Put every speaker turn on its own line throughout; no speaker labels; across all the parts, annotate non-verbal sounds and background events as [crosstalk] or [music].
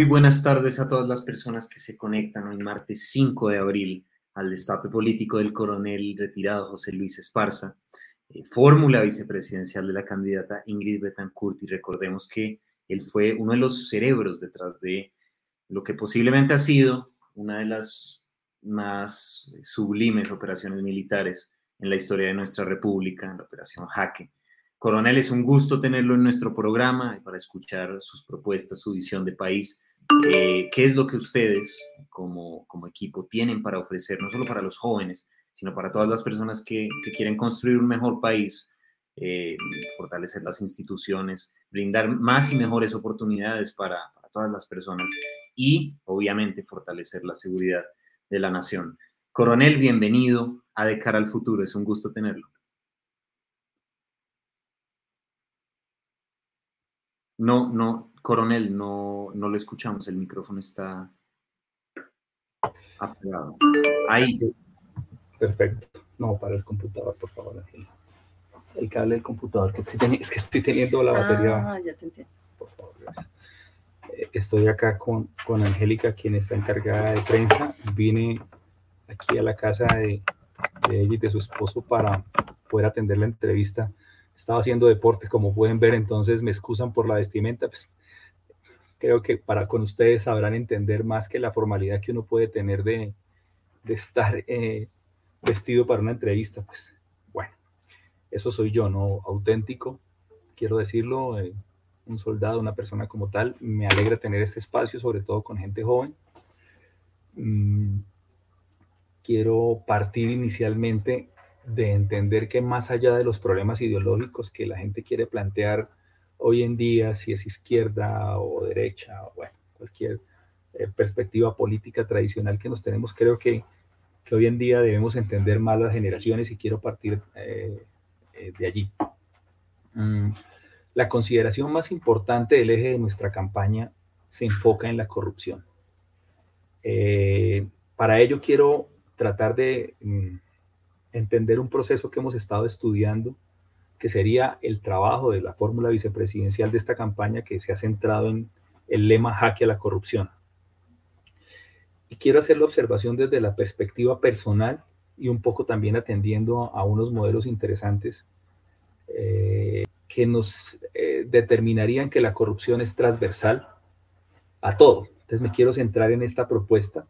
Muy buenas tardes a todas las personas que se conectan hoy martes 5 de abril al destape político del coronel retirado José Luis Esparza, eh, fórmula vicepresidencial de la candidata Ingrid Betancourt y recordemos que él fue uno de los cerebros detrás de lo que posiblemente ha sido una de las más sublimes operaciones militares en la historia de nuestra república, la operación Jaque Coronel, es un gusto tenerlo en nuestro programa para escuchar sus propuestas, su visión de país. Eh, ¿Qué es lo que ustedes como, equipo tienen para ofrecer, no solo para los jóvenes, sino para todas las personas que, que quieren construir un mejor país, eh, fortalecer las instituciones, brindar más y mejores oportunidades para, para todas las personas y, obviamente, fortalecer la seguridad de la nación? Coronel, bienvenido a De cara al futuro. Es un gusto tenerlo. No, no, coronel, no, no lo escuchamos, el micrófono está apagado. Ahí.
Perfecto. No, para el computador, por favor. El cable del computador, que es que estoy teniendo la batería. Ah, ya te entiendo. Por favor, gracias. Eh, estoy acá con, con Angélica, quien está encargada de prensa. Vine aquí a la casa de, de ella y de su esposo para poder atender la entrevista estaba haciendo deporte, como pueden ver, entonces me excusan por la vestimenta. Pues, creo que para con ustedes sabrán entender más que la formalidad que uno puede tener de, de estar eh, vestido para una entrevista. Pues bueno, eso soy yo, ¿no? Auténtico, quiero decirlo, eh, un soldado, una persona como tal. Me alegra tener este espacio, sobre todo con gente joven. Mm, quiero partir inicialmente de entender que más allá de los problemas ideológicos que la gente quiere plantear hoy en día, si es izquierda o derecha, o bueno, cualquier eh, perspectiva política tradicional que nos tenemos, creo que, que, hoy en día debemos entender más las generaciones y quiero partir eh, eh, de allí. Mm, la consideración más importante del eje de nuestra campaña se enfoca en la corrupción. para ello quiero tratar de... Mm, entender un proceso que hemos estado estudiando, que sería el trabajo de la fórmula vicepresidencial de esta campaña que se ha centrado en el lema jaque a la corrupción. Y quiero hacer la observación desde la perspectiva personal y un poco también atendiendo a unos modelos interesantes eh, que nos eh, determinarían que la corrupción es transversal a todo. Entonces me quiero centrar en esta propuesta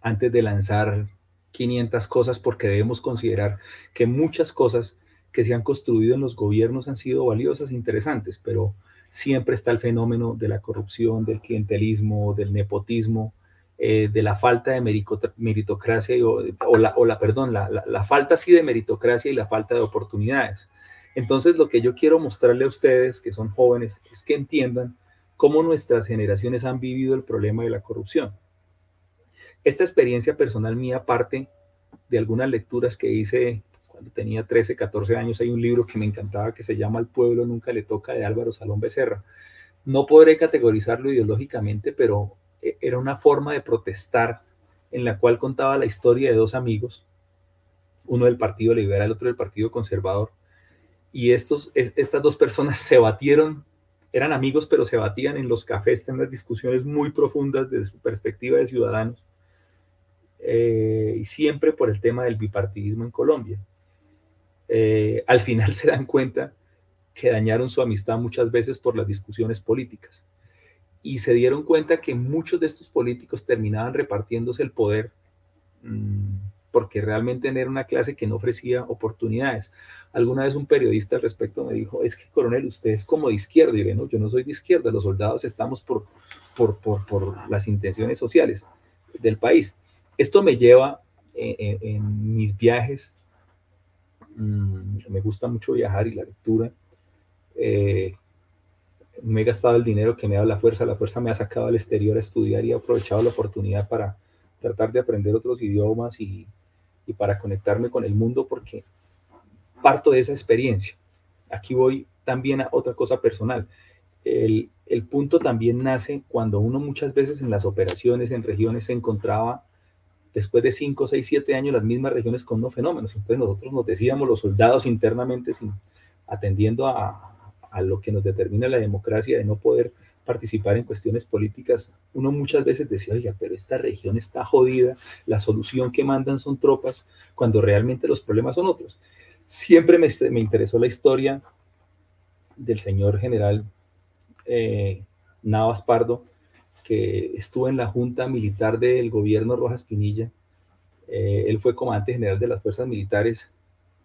antes de lanzar 500 cosas porque debemos considerar que muchas cosas que se han construido en los gobiernos han sido valiosas e interesantes, pero siempre está el fenómeno de la corrupción, del clientelismo, del nepotismo, eh, de la falta de meritocracia o, la, perdón, la, la, falta sí de meritocracia y la falta de oportunidades. Entonces, lo que yo quiero mostrarle a ustedes, que son jóvenes, es que entiendan cómo nuestras generaciones han vivido el problema de la corrupción. Esta experiencia personal mía parte de algunas lecturas que hice cuando tenía 13, 14 años. Hay un libro que me encantaba que se llama El pueblo nunca le toca de Álvaro Salón Becerra. No podré categorizarlo ideológicamente, pero e, era una forma de protestar en la cual contaba la historia de dos amigos, uno del Partido Liberal, otro del Partido Conservador. Y estos, estas dos personas se batieron, eran amigos, pero se batían en los cafés, en las discusiones muy profundas desde su perspectiva de ciudadanos eh, y siempre por el tema del bipartidismo en Colombia. Eh, al final se dan cuenta que dañaron su amistad muchas veces por las discusiones políticas y se dieron cuenta que muchos de estos políticos terminaban repartiéndose el poder mm, porque realmente era una clase que no ofrecía oportunidades. Alguna vez un periodista al respecto me dijo, es que coronel, usted es como de izquierda. Y yo no soy de izquierda, los soldados estamos por, por, por, por las intenciones sociales del país. Esto me lleva eh, eh, en, mis viajes, mm, me gusta mucho viajar y la lectura. Eh, me he gastado el dinero que me da la fuerza, la fuerza me ha sacado al exterior a estudiar y he aprovechado la oportunidad para tratar de aprender otros idiomas y, y para conectarme con el mundo porque parto de esa experiencia. Aquí voy también a otra cosa personal. El, el, punto también nace cuando uno muchas veces en las operaciones en regiones se encontraba después de 5, 6, 7 años las mismas regiones con unos fenómenos. Entonces nosotros nos decíamos los soldados internamente, sin, atendiendo a, a, lo que nos determina la democracia, de no poder participar en cuestiones políticas, uno muchas veces decía, oiga, pero esta región está jodida, la solución que mandan son tropas, cuando realmente los problemas son otros. Siempre me, me interesó la historia del señor general eh, Navas Pardo, que estuvo en la junta militar del gobierno Rojas Pinilla. Eh, él fue comandante general de las fuerzas militares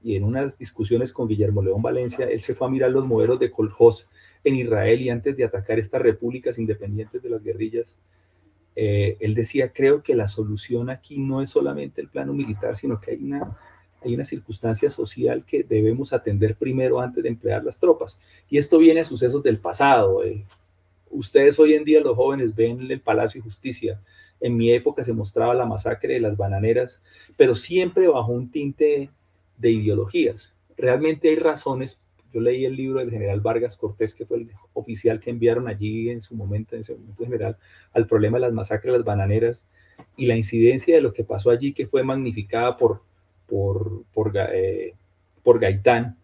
y en unas discusiones con Guillermo León Valencia, él se fue a mirar los modelos de Kolhoz en Israel y antes de atacar estas repúblicas independientes de las guerrillas, eh, él decía, creo que la solución aquí no es solamente el plano militar, sino que hay una, hay una circunstancia social que debemos atender primero antes de emplear las tropas. Y esto viene a sucesos del pasado. Eh. Ustedes hoy en día, los jóvenes, ven el Palacio de Justicia. En mi época se mostraba la masacre de las bananeras, pero siempre bajo un tinte de ideologías. Realmente hay razones. Yo leí el libro del general Vargas Cortés, que fue el oficial que enviaron allí en su momento, en ese momento general, al problema de las masacres de las bananeras y la incidencia de lo que pasó allí, que fue magnificada por, por, por, eh, por Gaitán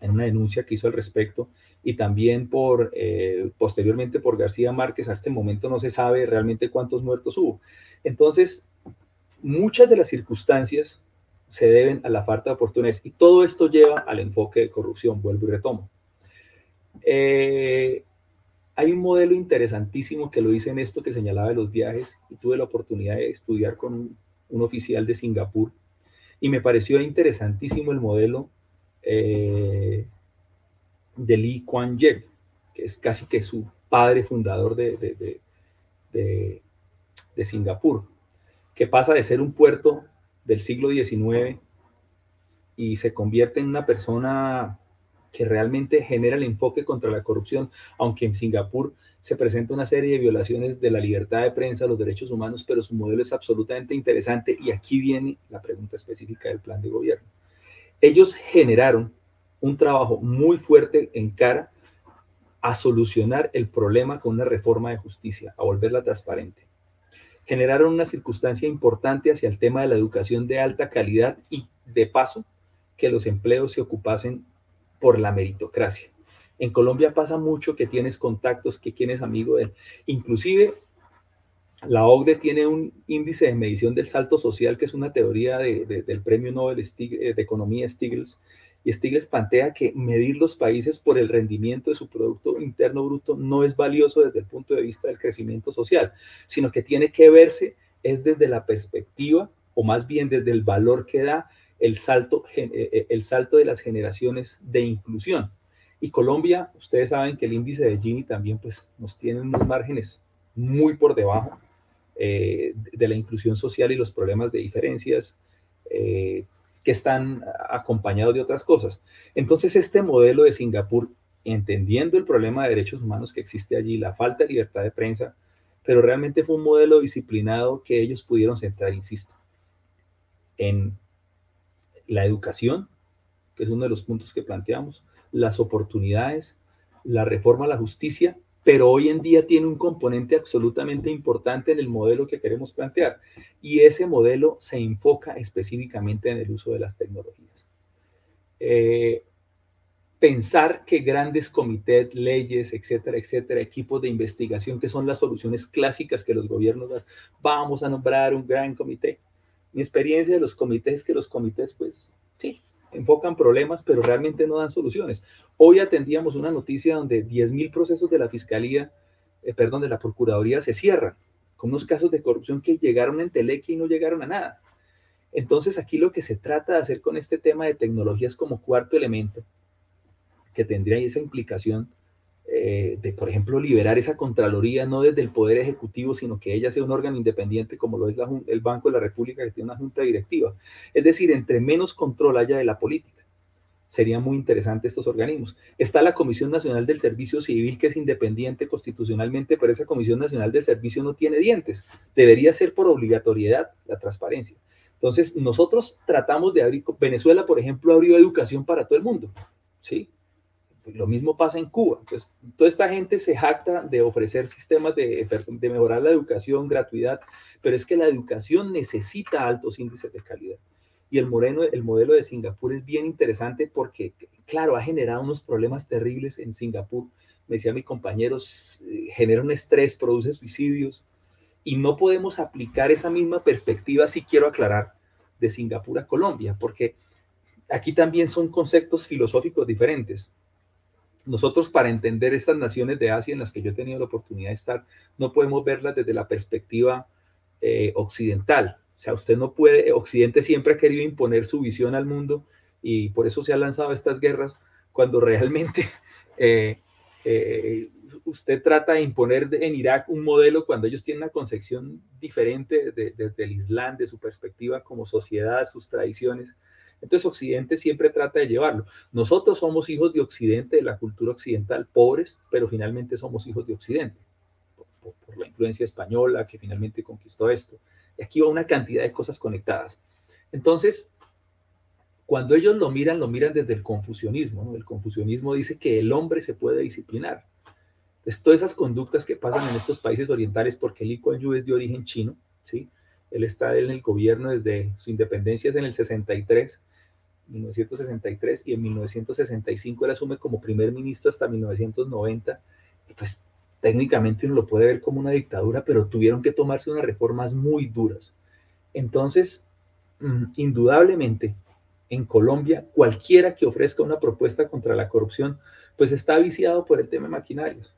en una denuncia que hizo al respecto y también por eh, posteriormente por García Márquez. A este momento no se sabe realmente cuántos muertos hubo. Entonces, muchas de las circunstancias se deben a la falta de oportunidades. Y todo esto lleva al enfoque de corrupción, vuelvo y retomo. Eh, hay un modelo interesantísimo que lo hice en esto que señalaba de los viajes y tuve la oportunidad de estudiar con un, oficial de Singapur y me pareció interesantísimo el modelo eh, de Lee Kuan Yew, que es casi que su padre fundador de, de, de, de Singapur, que pasa de ser un puerto del siglo XIX y se convierte en una persona que realmente genera el enfoque contra la corrupción, aunque en Singapur se presenta una serie de violaciones de la libertad de prensa, los derechos humanos, pero su modelo es absolutamente interesante y aquí viene la pregunta específica del plan de gobierno. Ellos generaron un trabajo muy fuerte en cara a solucionar el problema con una reforma de justicia, a volverla transparente generaron una circunstancia importante hacia el tema de la educación de alta calidad y, de paso, que los empleos se ocupasen por la meritocracia. En Colombia pasa mucho que tienes contactos, que quienes amigo de. Inclusive, la OCDE tiene un índice de medición del salto social, que es una teoría del premio Nobel de Economía Stiglitz, y Stiglitz plantea que medir los países por el rendimiento de su Producto Interno Bruto no es valioso desde el punto de vista del crecimiento social, sino que tiene que verse es desde la perspectiva, o más bien desde el valor que da el salto, eh, eh, el salto de las generaciones de inclusión. Y Colombia, ustedes saben que el índice de Gini también pues, nos tiene unos márgenes muy por debajo eh, de la inclusión social y los problemas de diferencias que están acompañados de otras cosas. Entonces, este modelo de Singapur, entendiendo el problema de derechos humanos que existe allí, la falta de libertad de prensa, pero realmente fue un modelo disciplinado que ellos pudieron centrar, insisto, en la educación, que es uno de los puntos que planteamos, las oportunidades, la reforma a la justicia pero hoy en día tiene un componente absolutamente importante en el modelo que queremos plantear y ese modelo se enfoca específicamente en el uso de las tecnologías. Eh, pensar que grandes comités, leyes, etcétera, etcétera, equipos de investigación, que son las soluciones clásicas que los gobiernos dan, vamos a nombrar un gran comité. Mi experiencia de los comités es que los comités, pues, sí, enfocan problemas, pero realmente no dan soluciones. Hoy atendíamos una noticia donde 10.000 procesos de la Fiscalía, eh, perdón, de la Procuraduría se cierran, con unos casos de corrupción que llegaron en Teleque y no llegaron a nada. Entonces aquí lo que se trata de hacer con este tema de tecnologías como cuarto elemento, que tendría esa implicación eh, de, por ejemplo, liberar esa Contraloría no desde el Poder Ejecutivo, sino que ella sea un órgano independiente como lo es el Banco de la República, que tiene una junta directiva. Es decir, entre menos control haya de la política, sería muy interesante estos organismos. Está la Comisión Nacional del Servicio Civil, que es independiente constitucionalmente, pero esa Comisión Nacional del Servicio no tiene dientes. Debería ser por obligatoriedad la transparencia. Entonces, nosotros tratamos de abrir, Venezuela, por ejemplo, abrió educación para todo el mundo, ¿sí? Lo mismo pasa en Cuba. Entonces, toda esta gente se jacta de ofrecer sistemas de, de mejorar la educación, gratuidad, pero es que la educación necesita altos índices de calidad. Y el, moreno, el modelo de Singapur es bien interesante porque, claro, ha generado unos problemas terribles en Singapur. Me decía mi compañero, genera un estrés, produce suicidios. Y no podemos aplicar esa misma perspectiva, si quiero aclarar, de Singapur a Colombia, porque aquí también son conceptos filosóficos diferentes. Nosotros para entender estas naciones de Asia en las que yo he tenido la oportunidad de estar, no podemos verlas desde la perspectiva eh, occidental. O sea, usted no puede, Occidente siempre ha querido imponer su visión al mundo y por eso se han lanzado estas guerras, cuando realmente [laughs] eh, eh, usted trata de imponer en Irak un modelo cuando ellos tienen una concepción diferente desde del Islam, de su perspectiva como sociedad, sus tradiciones. Entonces Occidente siempre trata de llevarlo. Nosotros somos hijos de Occidente, de la cultura occidental, pobres, pero finalmente somos hijos de Occidente, por, la influencia española que finalmente conquistó esto. Y aquí va una cantidad de cosas conectadas. Entonces, cuando ellos lo miran, lo miran desde el confucianismo. El confucianismo dice que el hombre se puede disciplinar. Todas esas conductas que pasan en estos países orientales, porque Lee Yu es de origen chino, ¿sí? Él está en el gobierno desde su independencia es en el 63, 1963, y en 1965 él asume como primer ministro hasta 1990. Y pues técnicamente uno lo puede ver como una dictadura, pero tuvieron que tomarse unas reformas muy duras. Entonces, mm, indudablemente, en Colombia, cualquiera que ofrezca una propuesta contra la corrupción, pues está viciado por el tema de maquinarios.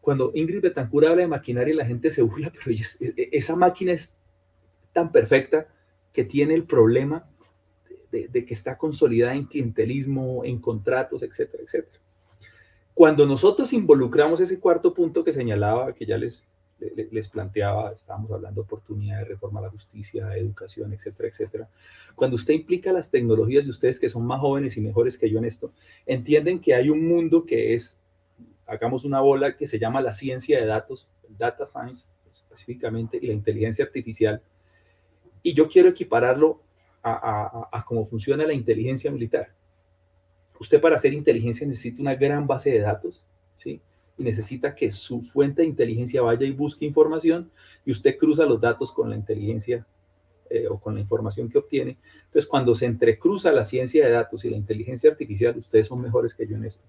Cuando Ingrid Betancur habla de maquinaria, la gente se burla, [laughs] pero e, e, esa máquina es tan perfecta que tiene el problema de, que está consolidada en clientelismo, en contratos, etcétera, etcétera. Cuando nosotros involucramos ese cuarto punto que señalaba, que ya les, les planteaba, estábamos hablando de oportunidad de reforma a la justicia, educación, etcétera, etcétera. Cuando usted implica las tecnologías y ustedes que son más jóvenes y mejores que yo en esto, entienden que hay un mundo que es, hagamos una bola que se llama la ciencia de datos, data science específicamente, y la inteligencia artificial. Y yo quiero equipararlo a, a, cómo funciona la inteligencia militar usted para hacer inteligencia necesita una gran base de datos, ¿sí? Y necesita que su fuente de inteligencia vaya y busque información y usted cruza los datos con la inteligencia eh, o con la información que obtiene. Entonces, cuando se entrecruza la ciencia de datos y la inteligencia artificial, ustedes son mejores que yo en esto.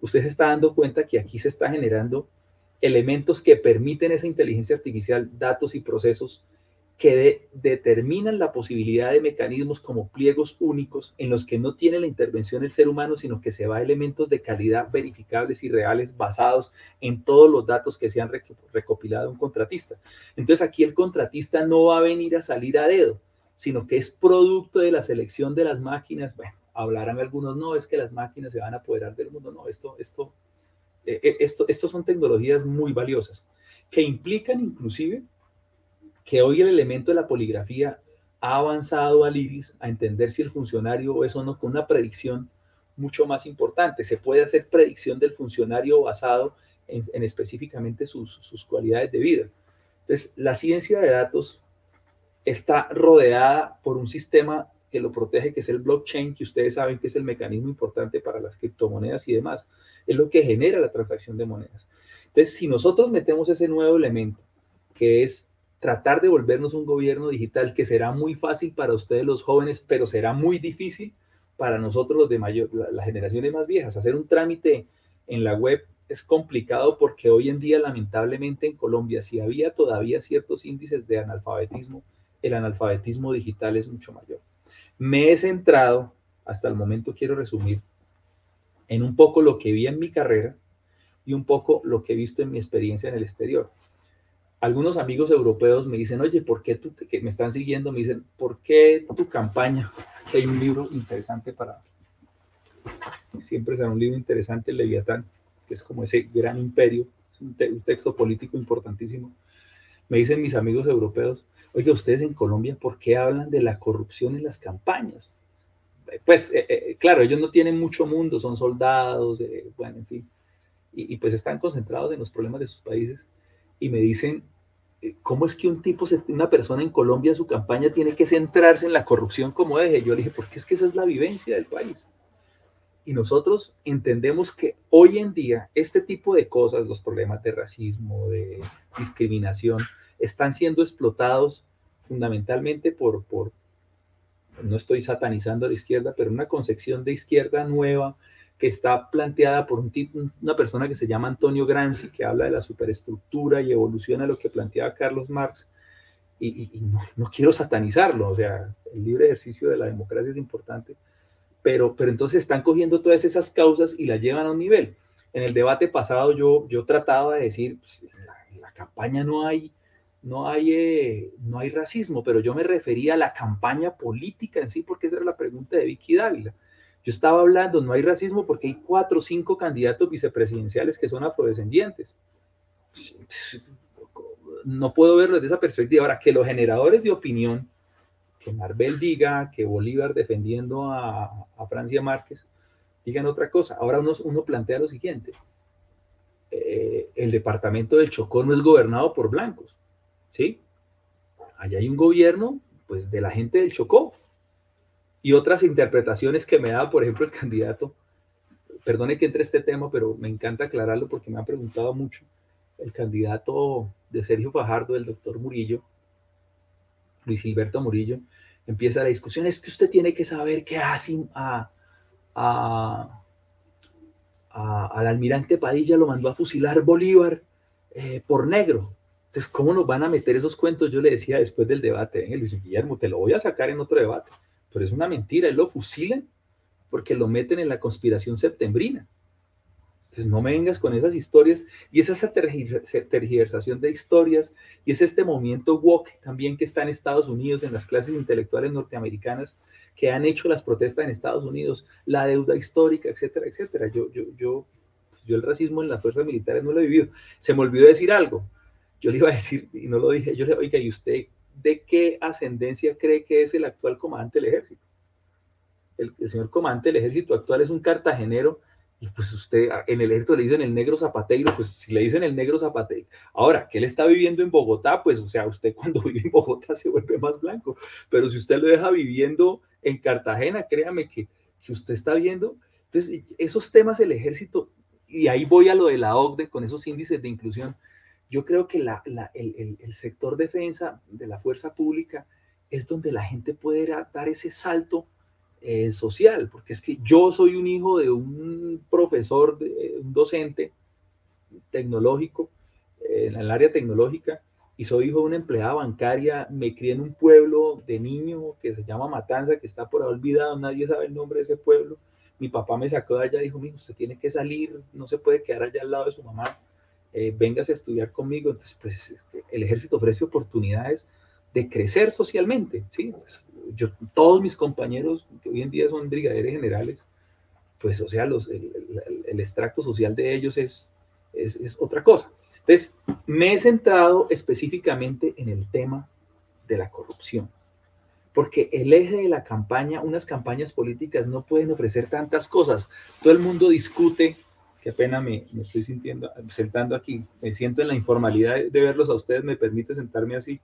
Usted se está dando cuenta que aquí se está generando elementos que permiten esa inteligencia artificial, datos y procesos que determinan la posibilidad de mecanismos como pliegos únicos en los que no tiene la intervención el ser humano, sino que se va a elementos de calidad verificables y reales basados en todos los datos que se han recopilado un contratista. Entonces aquí el contratista no va a venir a salir a dedo, sino que es producto de la selección de las máquinas. Bueno, hablarán algunos, no, es que las máquinas se van a apoderar del mundo. No, esto, esto, eh, eh, esto, esto son tecnologías muy valiosas que implican inclusive que hoy el elemento de la poligrafía ha avanzado al iris a entender si el funcionario es o no con una predicción mucho más importante. Se puede hacer predicción del funcionario basado en, específicamente sus, sus, cualidades de vida. Entonces, la ciencia de datos está rodeada por un sistema que lo protege, que es el blockchain, que ustedes saben que es el mecanismo importante para las criptomonedas y demás. Es lo que genera la transacción de monedas. Entonces, si nosotros metemos ese nuevo elemento, que es tratar de volvernos un gobierno digital que será muy fácil para ustedes los jóvenes, pero será muy difícil para nosotros los de mayor, las generaciones más viejas. Hacer un trámite en la web es complicado porque hoy en día, lamentablemente, en Colombia, si había todavía ciertos índices de analfabetismo, el analfabetismo digital es mucho mayor. Me he centrado, hasta el momento quiero resumir, en un poco lo que vi en mi carrera y un poco lo que he visto en mi experiencia en el exterior algunos amigos europeos me dicen, oye, ¿por qué tú, que me están siguiendo, me dicen, ¿por qué tu campaña? Que [laughs] hay un libro interesante para, siempre será un libro interesante, Leviatán, que es como ese gran imperio, es un, texto político importantísimo. Me dicen mis amigos europeos, oye, ustedes en Colombia, ¿por qué hablan de la corrupción en las campañas? Pues, eh, eh, claro, ellos no tienen mucho mundo, son soldados, eh, bueno, en fin, y, y pues están concentrados en los problemas de sus países y me dicen, eh, ¿cómo es que un tipo, una persona en Colombia, su campaña tiene que centrarse en la corrupción como eje? Yo le dije, porque es que esa es la vivencia del país. Y nosotros entendemos que hoy en día este tipo de cosas, los problemas de racismo, de discriminación, están siendo explotados fundamentalmente por, por, no estoy satanizando a la izquierda, pero una concepción de izquierda nueva que está planteada por una persona que se llama Antonio Gramsci, que habla de la superestructura y evoluciona lo que planteaba Carlos Marx. Y, no, no, quiero satanizarlo, o sea, el libre ejercicio de la democracia es importante, pero, pero entonces están cogiendo todas esas causas y las llevan a un nivel. En el debate pasado yo, yo trataba de decir, pues, en la campaña no hay no hay, eh, no hay racismo, pero yo me refería a la campaña política en sí, porque esa era la pregunta de Vicky Dávila. Yo estaba hablando, no hay racismo porque hay cuatro o cinco candidatos vicepresidenciales que son afrodescendientes. No puedo verlo desde esa perspectiva. Ahora, que los generadores de opinión, que Marvel diga, que Bolívar defendiendo a, Francia Márquez, digan otra cosa. Ahora uno, uno plantea lo siguiente. Eh, el departamento del Chocó no es gobernado por blancos ¿sí? Allá hay un gobierno, pues, de la gente del Chocó. Y otras interpretaciones que me da, por ejemplo, el [laughs] candidato, perdone que entre este tema, pero me encanta aclararlo porque me han preguntado mucho, el candidato de Sergio Fajardo, el doctor Murillo, Luis Gilberto Murillo, empieza la discusión, es que usted tiene que saber qué hace a, a, al almirante Padilla lo mandó a fusilar Bolívar eh, por negro. Entonces, ¿cómo nos van a meter esos cuentos? Yo le decía después del debate, Luis Guillermo, te lo voy a sacar en otro debate, pero es una mentira, él lo fusilan porque lo meten en la conspiración septembrina. Entonces, no me vengas con esas historias y es esa tergiversación de historias y es este movimiento woke también que está en Estados Unidos, en las clases intelectuales norteamericanas que han hecho las protestas en Estados Unidos, la deuda histórica, etcétera, etcétera. Yo, yo, yo, yo el racismo en las fuerzas militares no lo he vivido. Se me olvidó decir algo yo le iba a decir, y no lo dije, yo le oiga, ¿y usted de qué ascendencia cree que es el actual comandante del ejército? El, señor comandante del ejército actual es un cartagenero, y pues usted en el ejército le dicen el negro zapateiro, pues si le dicen el negro zapateiro. Ahora, que él está viviendo en Bogotá, pues o sea, usted [laughs] cuando vive en Bogotá se vuelve más blanco, pero si usted lo deja viviendo en Cartagena, créame que, que usted está viendo, entonces esos temas del ejército, y ahí voy a lo de la OCDE con esos índices de inclusión, yo creo que el, sector defensa de la fuerza pública es donde la gente puede dar ese salto eh, social, porque es que yo soy un hijo de un profesor, de, un docente tecnológico eh, en el área tecnológica y soy hijo de una empleada bancaria, me crié en un pueblo de niño que se llama Matanza, que está por ahí olvidado, nadie sabe el nombre de ese pueblo. Mi papá me sacó de allá dijo, mijo, usted tiene que salir, no se puede quedar allá al lado de su mamá eh, vengas a estudiar conmigo. Entonces, pues el ejército ofrece oportunidades de crecer socialmente, ¿sí? Pues, yo, todos mis compañeros que hoy en día son brigadieres generales, pues, o los, el, el, extracto social de ellos es, es, es otra cosa. Entonces, me he centrado específicamente en el tema de la corrupción porque el eje de la campaña, unas campañas políticas no pueden ofrecer tantas cosas. Todo el mundo discute qué pena me, estoy sintiendo, sentando aquí, me siento en la informalidad de, verlos a ustedes, me permite sentarme así.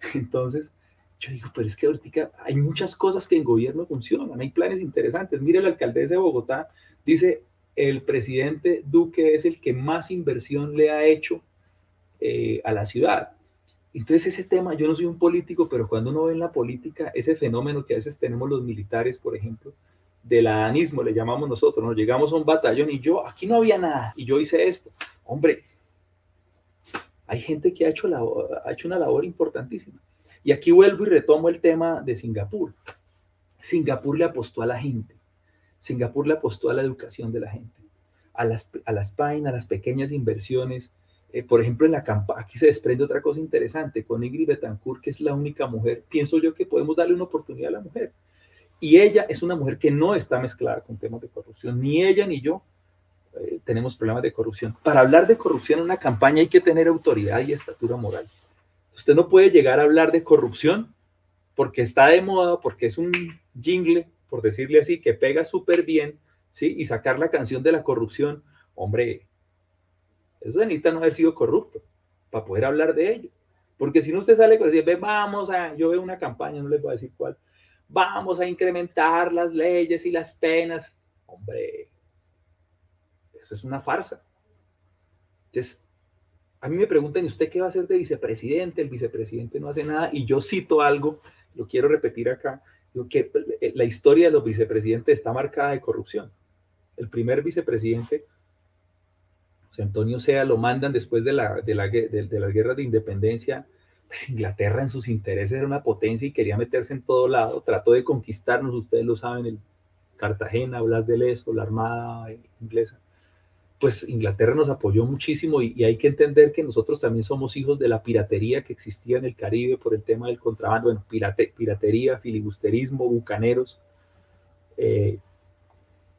[laughs] Entonces, yo digo, pero es que ahorita hay muchas cosas que en gobierno funcionan, hay planes interesantes. Mire, la alcaldesa de Bogotá dice, el presidente Duque es el que más inversión le ha hecho eh, a la ciudad. Entonces ese tema, yo no soy un político, pero cuando uno ve en la política ese fenómeno que a veces tenemos los militares, por ejemplo, del adanismo, le llamamos nosotros, nos llegamos a un batallón y yo, aquí no había nada, y yo hice esto. Hombre, hay gente que ha hecho, ha hecho una labor importantísima. Y aquí vuelvo y retomo el tema de Singapur. Singapur le apostó a la gente. Singapur le apostó a la educación de la gente, a las, a las páginas, a las pequeñas inversiones. Eh, por ejemplo, en la campaña, aquí se desprende otra cosa interesante, con Ingrid Betancourt, que es la única mujer, pienso yo que podemos darle una oportunidad a la mujer. Y ella es una mujer que no está mezclada con temas de corrupción. Ni ella ni yo eh, tenemos problemas de corrupción. Para hablar de corrupción en una campaña hay que tener autoridad y estatura moral. Usted no puede llegar a hablar de corrupción porque está de moda, porque es un jingle, por decirle así, que pega súper bien, ¿sí? Y sacar la canción de la corrupción. Hombre, eso necesita no haber sido corrupto para poder hablar de ello. Porque si no usted sale con decir, ve, vamos a, yo veo una campaña, no les voy a decir cuál, vamos a incrementar las leyes y las penas. Hombre, eso es una farsa. Entonces, a mí me preguntan, ¿y usted qué va a hacer de vicepresidente? El vicepresidente no hace nada. Y yo cito algo, lo quiero repetir acá, que eh, la historia de los vicepresidentes está marcada de corrupción. El primer vicepresidente, Antonio Sea, lo mandan después de, la, de, de, las guerras de independencia. Inglaterra en sus intereses era una potencia y quería meterse en todo lado. Trató de conquistarnos, ustedes lo saben, el Cartagena, Blas de Lezo, la Armada inglesa pues Inglaterra nos apoyó muchísimo y, hay que entender que nosotros también somos hijos de la piratería que existía en el Caribe por el tema del contrabando, bueno, piratería, filibusterismo, bucaneros, eh,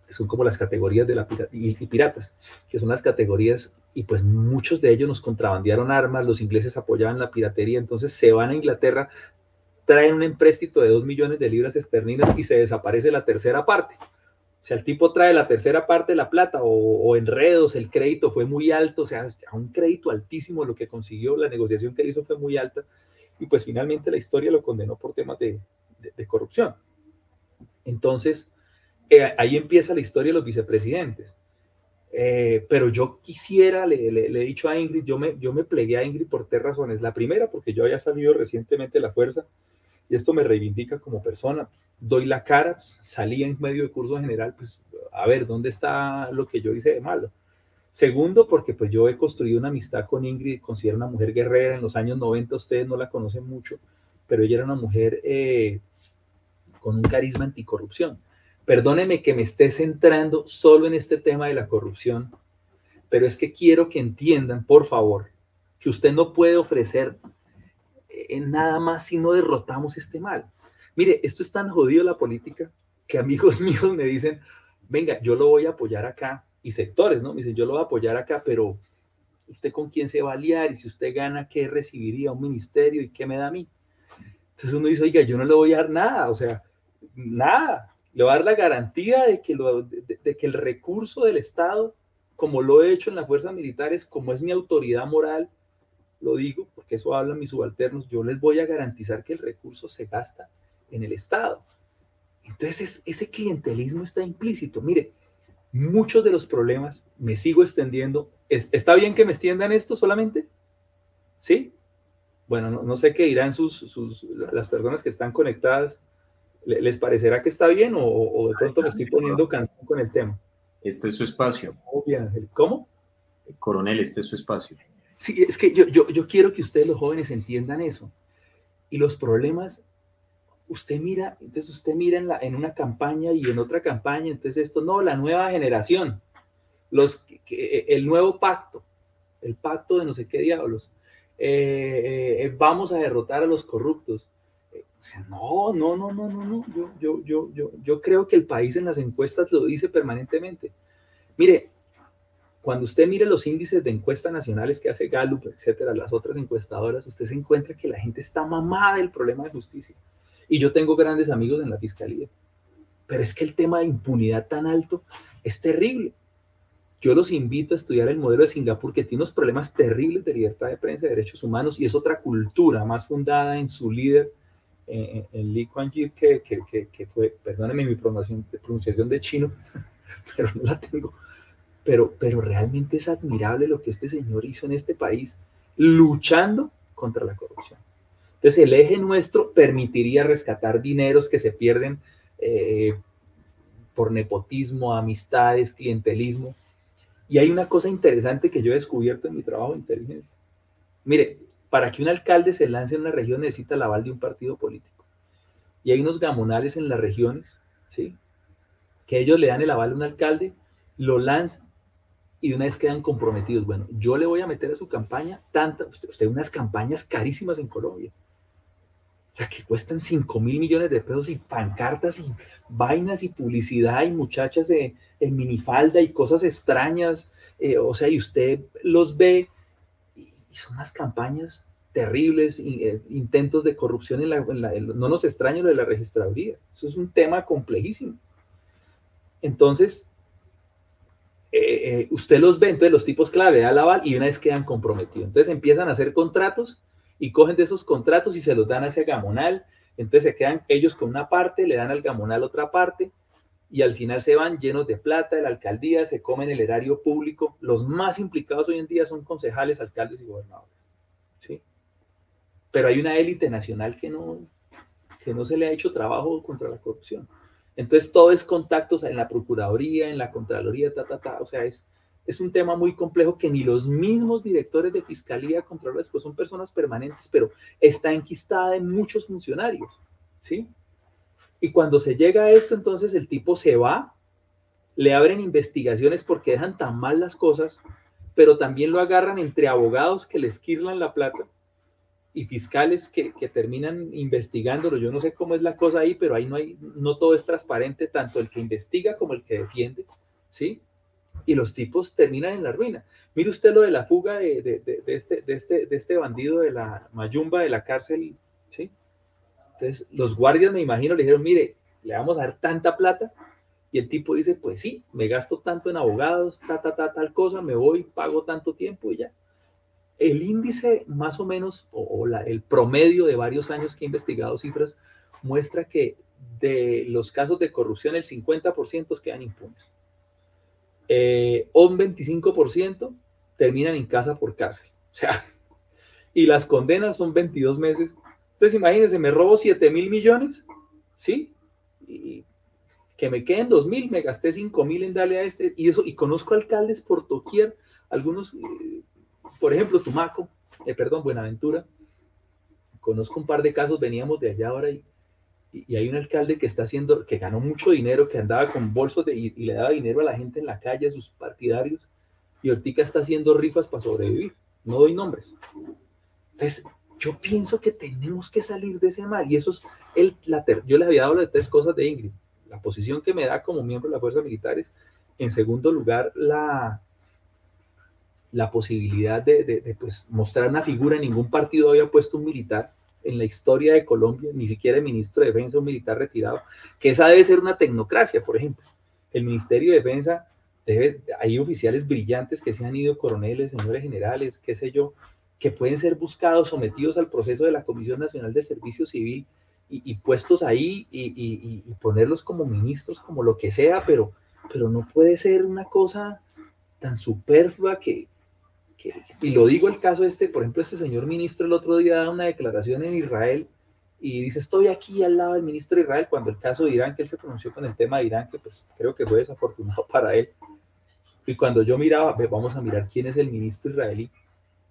son como las categorías de la y, piratas, que son las categorías, y pues muchos de ellos nos contrabandearon armas, los ingleses apoyaban la piratería, entonces se van a Inglaterra, traen un empréstito de dos millones de libras esterlinas y se desaparece la tercera parte. O sea, el tipo trae la tercera parte de la plata o, enredos, el crédito fue muy alto, o sea, un crédito altísimo lo que consiguió, la negociación que hizo fue muy alta y pues finalmente la historia lo condenó por temas de, corrupción. Entonces, eh, ahí empieza la historia de los vicepresidentes. Eh, pero yo quisiera, le, le, he dicho a Ingrid, yo me, yo me plegué a Ingrid por tres razones. La primera, porque yo había salido recientemente de la fuerza y esto me reivindica como persona. Doy la cara, salí en medio de curso general, pues a ver, ¿dónde está lo que yo hice de malo? Segundo, porque pues yo he construido una amistad con Ingrid, considero una mujer guerrera, en los años 90 ustedes no la conocen mucho, pero ella era una mujer eh, con un carisma anticorrupción. Perdóneme que me esté centrando solo en este tema de la corrupción, pero es que quiero que entiendan, por favor, que usted no puede ofrecer en nada más si no derrotamos este mal. Mire, esto es tan jodido la política que amigos [laughs] míos me dicen, venga, yo lo voy a apoyar acá, y sectores, ¿no? Me dicen, yo lo voy a apoyar acá, pero ¿usted con quién se va a aliar? Y si usted gana, ¿qué recibiría un ministerio y qué me da a mí? Entonces uno dice, oiga, yo no le voy a dar nada, o sea, nada. Le voy a dar la garantía de que, lo, de que el recurso del Estado, como lo he hecho en las fuerzas militares, como es mi autoridad moral, lo digo porque eso hablan mis subalternos, yo les voy a garantizar que el recurso se gasta en el Estado. Entonces ese clientelismo está implícito. Mire, muchos de los problemas, me sigo extendiendo, ¿está bien que me extiendan esto solamente? ¿Sí? Bueno, no, sé qué dirán sus, las personas que están conectadas. ¿Les parecerá que está bien o, de pronto me estoy poniendo cansado con el tema?
Este es su espacio.
¿Cómo?
Coronel, este es su espacio.
Sí, es que yo, yo, yo quiero que ustedes los jóvenes entiendan eso. Y los problemas, usted mira, entonces usted mira en, la, en una campaña y en otra campaña, entonces esto, no, la nueva generación, los, que, el nuevo pacto, el pacto de no sé qué diablos, eh, eh, vamos a derrotar a los corruptos. No, no, no, no, no, no. Yo, yo, yo, yo, yo creo que el país en las encuestas lo dice permanentemente. Mire, cuando usted mire los índices de encuestas nacionales que hace Gallup, etcétera, las otras encuestadoras, usted se encuentra que la gente está mamada del problema de justicia. Y yo tengo grandes amigos en la fiscalía. Pero es que el tema de impunidad tan alto es terrible. Yo los invito a estudiar el modelo de Singapur, que tiene unos problemas terribles de libertad de prensa y derechos humanos, y es otra cultura más fundada en su líder, en, en Lee Kuan Yew, que, que, que, fue, perdónenme mi pronunciación de chino, [laughs] pero no la tengo, pero, pero realmente es admirable lo que este señor hizo en este país, luchando contra la corrupción. Entonces, el eje nuestro permitiría rescatar dineros que se pierden eh, por nepotismo, amistades, clientelismo. Y hay una cosa interesante que yo he descubierto en mi trabajo de inteligencia. Mire, para que un alcalde se lance en una región necesita el aval de un partido político. Y hay unos gamonales en las regiones, ¿sí? Que ellos le dan el aval a un alcalde, lo lanzan y de una vez quedan comprometidos. Bueno, yo le voy a meter a su campaña tanta, usted, unas campañas carísimas en Colombia. O sea, que cuestan 5 mil millones de pesos y pancartas y vainas y publicidad y muchachas en minifalda y cosas extrañas. Eh, o sea, y usted los ve son unas campañas terribles, eh, intentos de corrupción en la, no nos extraña lo de la registraduría. Eso es un tema complejísimo. Entonces, eh, eh, usted los ve, entonces los tipos clave da la aval y una vez quedan comprometidos. Entonces empiezan a hacer contratos y cogen de esos contratos y se los dan hacia Gamonal. Entonces se quedan ellos con una parte, le dan al Gamonal otra parte y al final se van llenos de plata de la alcaldía, se comen el erario público. Los más implicados hoy en día son concejales, alcaldes y gobernadores. ¿sí? Pero hay una élite nacional que no, que no se le ha hecho trabajo contra la corrupción. Entonces, todo es contactos en la Procuraduría, en la Contraloría, ta, ta, ta. O sea, es, es un tema muy complejo que ni los mismos directores de Fiscalía, Contralores, pues son personas permanentes, pero está enquistada en muchos funcionarios, ¿sí? Y cuando se llega a esto, entonces el tipo se va, le abren investigaciones porque dejan tan mal las cosas, pero también lo agarran entre abogados que le esquirlan la plata y fiscales que, terminan investigándolo. Yo no sé cómo es la cosa ahí, pero ahí no hay, no todo es transparente, tanto el que investiga como el que defiende, ¿sí? Y los tipos terminan en la ruina. Mire usted lo de la fuga de, este, de, este, de este bandido de la Mayumba de la cárcel, ¿sí? Entonces, los guardias, me imagino, le dijeron, mire, le vamos a dar tanta plata. Y el tipo dice, pues sí, me gasto tanto en abogados, ta, ta, ta, tal cosa, me voy, pago tanto tiempo y ya el índice más o menos, o, el promedio de varios años que he investigado cifras, muestra que de los casos de corrupción el 50% quedan impunes. Eh, un 25% terminan en casa por cárcel. O sea, [laughs] y las condenas son 22 meses. Entonces imagínense, me robo 7 mil millones, ¿sí? Y que me queden 2 mil, me gasté 5 mil en darle a este, y eso, y conozco alcaldes por doquier, algunos eh, por ejemplo, Tumaco, eh, perdón, Buenaventura, conozco un par de casos, veníamos de allá ahora y, y, hay un alcalde que está haciendo, que ganó mucho dinero, que andaba con bolsos de, y, le daba dinero a la gente en la calle, a sus partidarios, y Ortica está haciendo rifas para sobrevivir. No doy nombres. Entonces, yo pienso que tenemos que salir de ese mal. Y eso es el, la yo le había dado las tres cosas de Ingrid. La posición que me da como miembro de las fuerzas militares. En segundo lugar, la, la posibilidad de, pues, mostrar una figura. Ningún partido había puesto un militar en la historia de Colombia, ni siquiera el ministro de Defensa, un militar retirado, que esa debe ser una tecnocracia, por ejemplo. El Ministerio de Defensa, debe, hay oficiales brillantes que se han ido, coroneles, señores generales, qué sé yo, que pueden ser buscados, sometidos al proceso de la Comisión Nacional del Servicio Civil y, puestos ahí y, y, ponerlos como ministros, como lo que sea, pero, pero no puede ser una cosa tan superflua que, y lo digo el caso este, por ejemplo, este señor ministro el otro día da una declaración en Israel y dice, estoy aquí al lado del ministro de Israel, cuando el caso de Irán, que él se pronunció con el tema de Irán, que pues creo que fue desafortunado [laughs] para él. Y cuando yo miraba, vamos a mirar quién es el ministro israelí,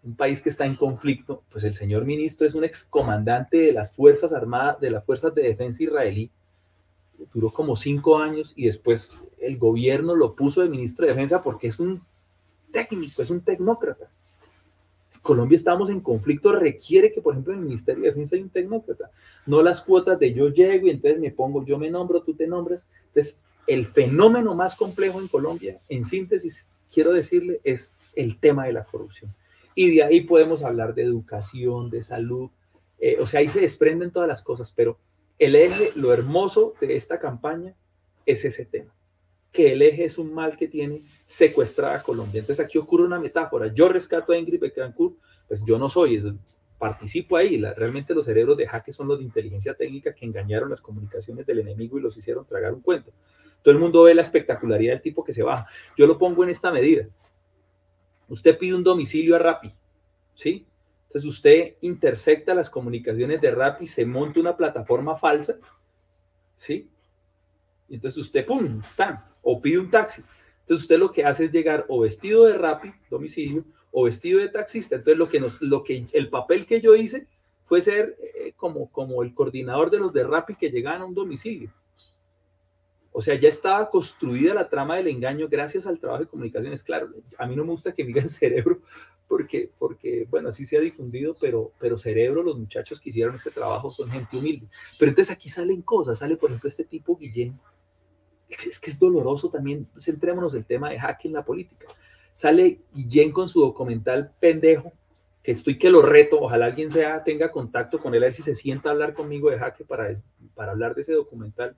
un país que está en conflicto, pues el señor ministro es un excomandante de las Fuerzas Armadas, de las Fuerzas de Defensa israelí, duró como cinco años y después el gobierno lo puso de ministro de Defensa porque es un técnico, es un tecnócrata. Colombia estamos en conflicto, requiere que, por ejemplo, en el Ministerio de Defensa hay un tecnócrata, no las cuotas de yo llego y entonces me pongo, yo me nombro, tú te nombras. Entonces, el fenómeno más complejo en Colombia, en síntesis, quiero decirle, es el tema de la corrupción. Y de ahí podemos hablar de educación, de salud, eh, o sea, ahí se desprenden todas las cosas, pero el eje, lo hermoso de esta campaña es ese tema que el eje es un mal que tiene secuestrada a Colombia. Entonces aquí ocurre una metáfora. Yo rescato a Ingrid Betancourt, pues yo no soy, participo ahí. realmente los cerebros de jaque son los de inteligencia técnica que engañaron las comunicaciones del enemigo y los hicieron tragar un cuento. Todo el mundo ve la espectacularidad del tipo que se baja. Yo lo pongo en esta medida. Usted pide un domicilio a Rappi, ¿sí? Entonces usted intersecta las comunicaciones de Rappi, se monta una plataforma falsa, ¿sí? Y entonces usted, ¡pum!, ¡tan! o pide un taxi. Entonces usted lo que hace es llegar o vestido de Rappi, domicilio, o vestido de taxista. Entonces lo que nos, lo que, el papel que yo hice fue ser eh, como, como el coordinador de los de Rappi que llegaban a un domicilio. O sea, ya estaba construida la trama del engaño gracias al trabajo de comunicaciones. Claro, a mí no me gusta que me digan [laughs] cerebro, porque, porque bueno, así se ha difundido, pero, pero cerebro, los muchachos que hicieron este trabajo son gente humilde. Pero entonces aquí salen cosas, sale por ejemplo este tipo Guillén, es que es doloroso también, centrémonos en el tema de hacking la política. Sale Guillén con su documental pendejo, que estoy que lo reto, ojalá alguien sea, tenga contacto con él, a ver si se sienta a hablar conmigo de hacking para, para hablar de ese documental.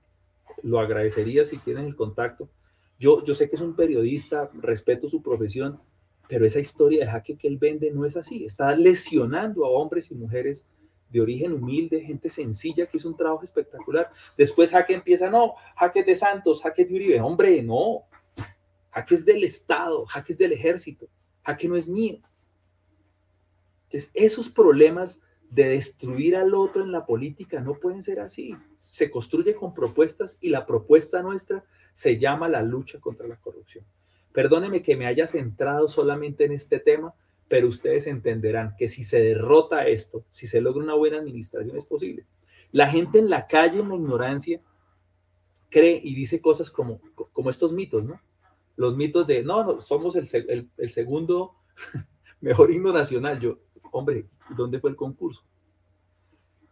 Lo agradecería si tienen el contacto. Yo, yo sé que es un periodista, respeto su profesión, pero esa historia de hacking que él vende no es así. Está lesionando a hombres y mujeres de origen humilde, gente sencilla que hizo un trabajo espectacular. Después Jaque empieza, no, Jaque de Santos, Jaque de Uribe. Hombre, no. Jaque es del Estado, Jaque es del ejército, Jaque no es mío. Entonces, esos problemas de destruir al otro en la política no pueden ser así. Se construye con propuestas y la propuesta nuestra se llama la lucha contra la corrupción. Perdóneme que me haya centrado solamente en este tema, pero ustedes entenderán que si se derrota esto, si se logra una buena administración, es posible. La gente en la calle, en la ignorancia, cree y dice cosas como, como estos mitos, ¿no? Los mitos de, no, no somos el, el segundo [laughs] mejor himno nacional. Yo, hombre, ¿dónde fue el concurso?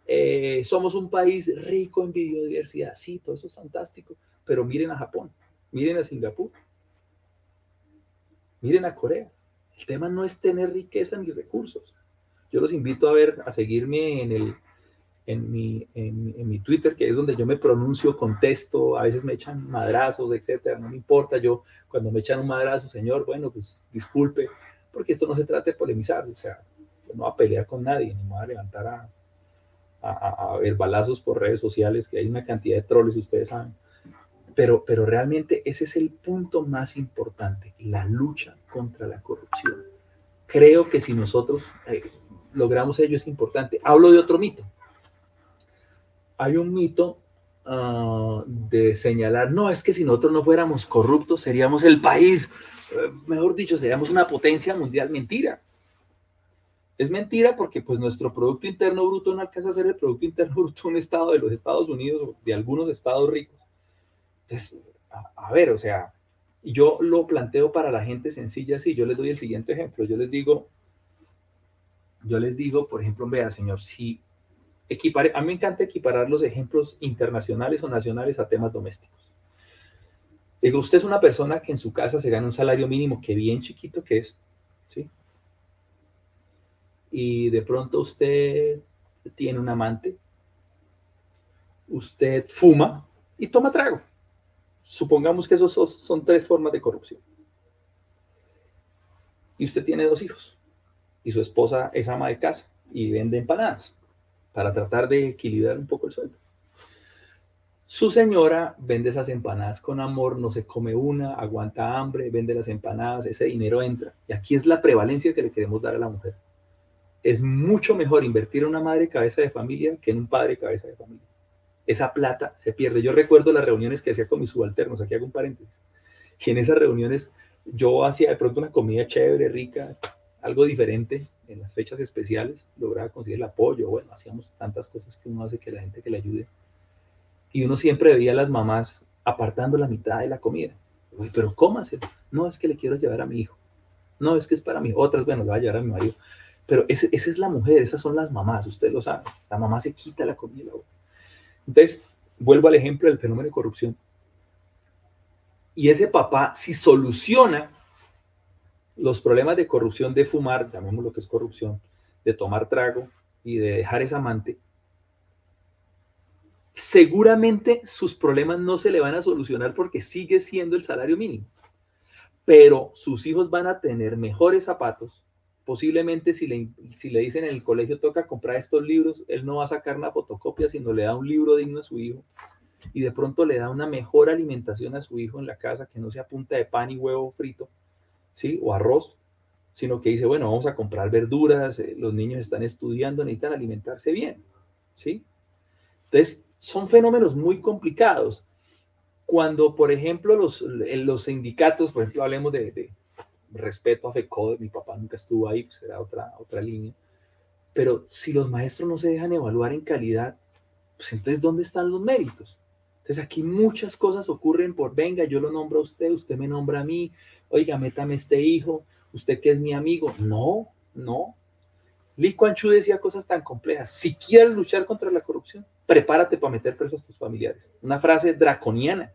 Eh, somos un país rico en biodiversidad, sí, todo eso es fantástico, pero miren a Japón, miren a Singapur, miren a Corea. El tema no es tener riqueza ni recursos. Yo los invito a ver, a seguirme en el, en mi, en, mi Twitter, que es donde yo me pronuncio, contesto, a veces me echan madrazos, etcétera, no me importa, yo cuando me echan un madrazo, señor, bueno, pues disculpe, porque esto no se trata de polemizar, o sea, no a pelear con nadie, ni me va a levantar a, a, ver balazos por redes sociales, que hay una cantidad de troles, ustedes saben. Pero, pero realmente ese es el punto más importante, la lucha contra la corrupción. Creo que si nosotros eh, logramos ello es importante. Hablo de otro mito. Hay un mito ah, de señalar, no, es que si nosotros no fuéramos corruptos seríamos el país, eh, mejor dicho, seríamos una potencia mundial. Mentira. Es mentira porque pues nuestro Producto Interno Bruto no alcanza a ser el Producto Interno Bruto de un estado de los Estados Unidos o de algunos estados ricos. Entonces, a, ver, o sea, yo lo planteo para la gente sencilla así. Yo les doy el siguiente ejemplo. Yo les digo, yo les digo, por ejemplo, vea, señor, si equipare, a mí me encanta equiparar los ejemplos internacionales o nacionales a temas domésticos. Digo, usted es una persona que en su casa se gana un salario mínimo que bien chiquito que es. Y de pronto usted tiene un amante, usted fuma y toma trago. Supongamos que esos son tres formas de corrupción. Y usted tiene dos hijos y su esposa es ama de casa y vende empanadas para tratar de equilibrar un poco el sueldo. Su señora vende esas empanadas con amor, no se come una, aguanta hambre, vende las empanadas, ese dinero entra. Y aquí es la prevalencia que le queremos dar a la mujer es mucho mejor invertir en una madre cabeza de familia que en un padre cabeza de familia. Esa plata se pierde. Yo recuerdo las reuniones que hacía con mis subalternos, aquí hago un paréntesis, y en esas reuniones yo hacía de pronto una comida chévere, rica, algo diferente en las fechas especiales, lograba conseguir el apoyo, bueno, hacíamos tantas cosas que uno hace que la gente que le ayude. Y uno siempre veía a las mamás apartando la mitad de la comida. Uy, pero cómase. No, es que le quiero llevar a mi hijo. No, es que es para mí. Otras, bueno, le voy a llevar a mi marido. Pero esa es la mujer, esas son las mamás, usted lo sabe. La mamá se quita la comida. Entonces, vuelvo al ejemplo del fenómeno de corrupción. Y ese papá, si soluciona los problemas de corrupción de fumar, llamemos lo que es corrupción, de tomar trago y de dejar esa amante, seguramente sus problemas no se le van a solucionar porque sigue siendo el salario mínimo. Pero sus hijos van a tener mejores zapatos, posiblemente si le, si le dicen en el colegio toca comprar estos libros, él no va a sacar una fotocopia, sino le da un libro digno a su hijo y de pronto le da una mejor alimentación a su hijo en la casa que no sea punta de pan y huevo frito, ¿sí? O arroz, sino que dice, bueno, vamos a comprar verduras, eh, los niños están estudiando, necesitan alimentarse bien, ¿sí? Entonces, son fenómenos muy complicados. Cuando, por ejemplo, los, los sindicatos, por ejemplo, hablemos de, respeto a FECODE, mi papá nunca estuvo ahí, pues era otra, otra línea. Pero si los maestros no se dejan evaluar en calidad, pues entonces, ¿dónde están los méritos? Entonces aquí muchas cosas ocurren por, venga, yo lo nombro a usted, usted me nombra a mí, oiga, métame este hijo, usted que es mi amigo. No, no. Lee Kuan decía cosas tan complejas. Si quieres luchar contra la corrupción, prepárate para meter presos a tus familiares. Una frase draconiana.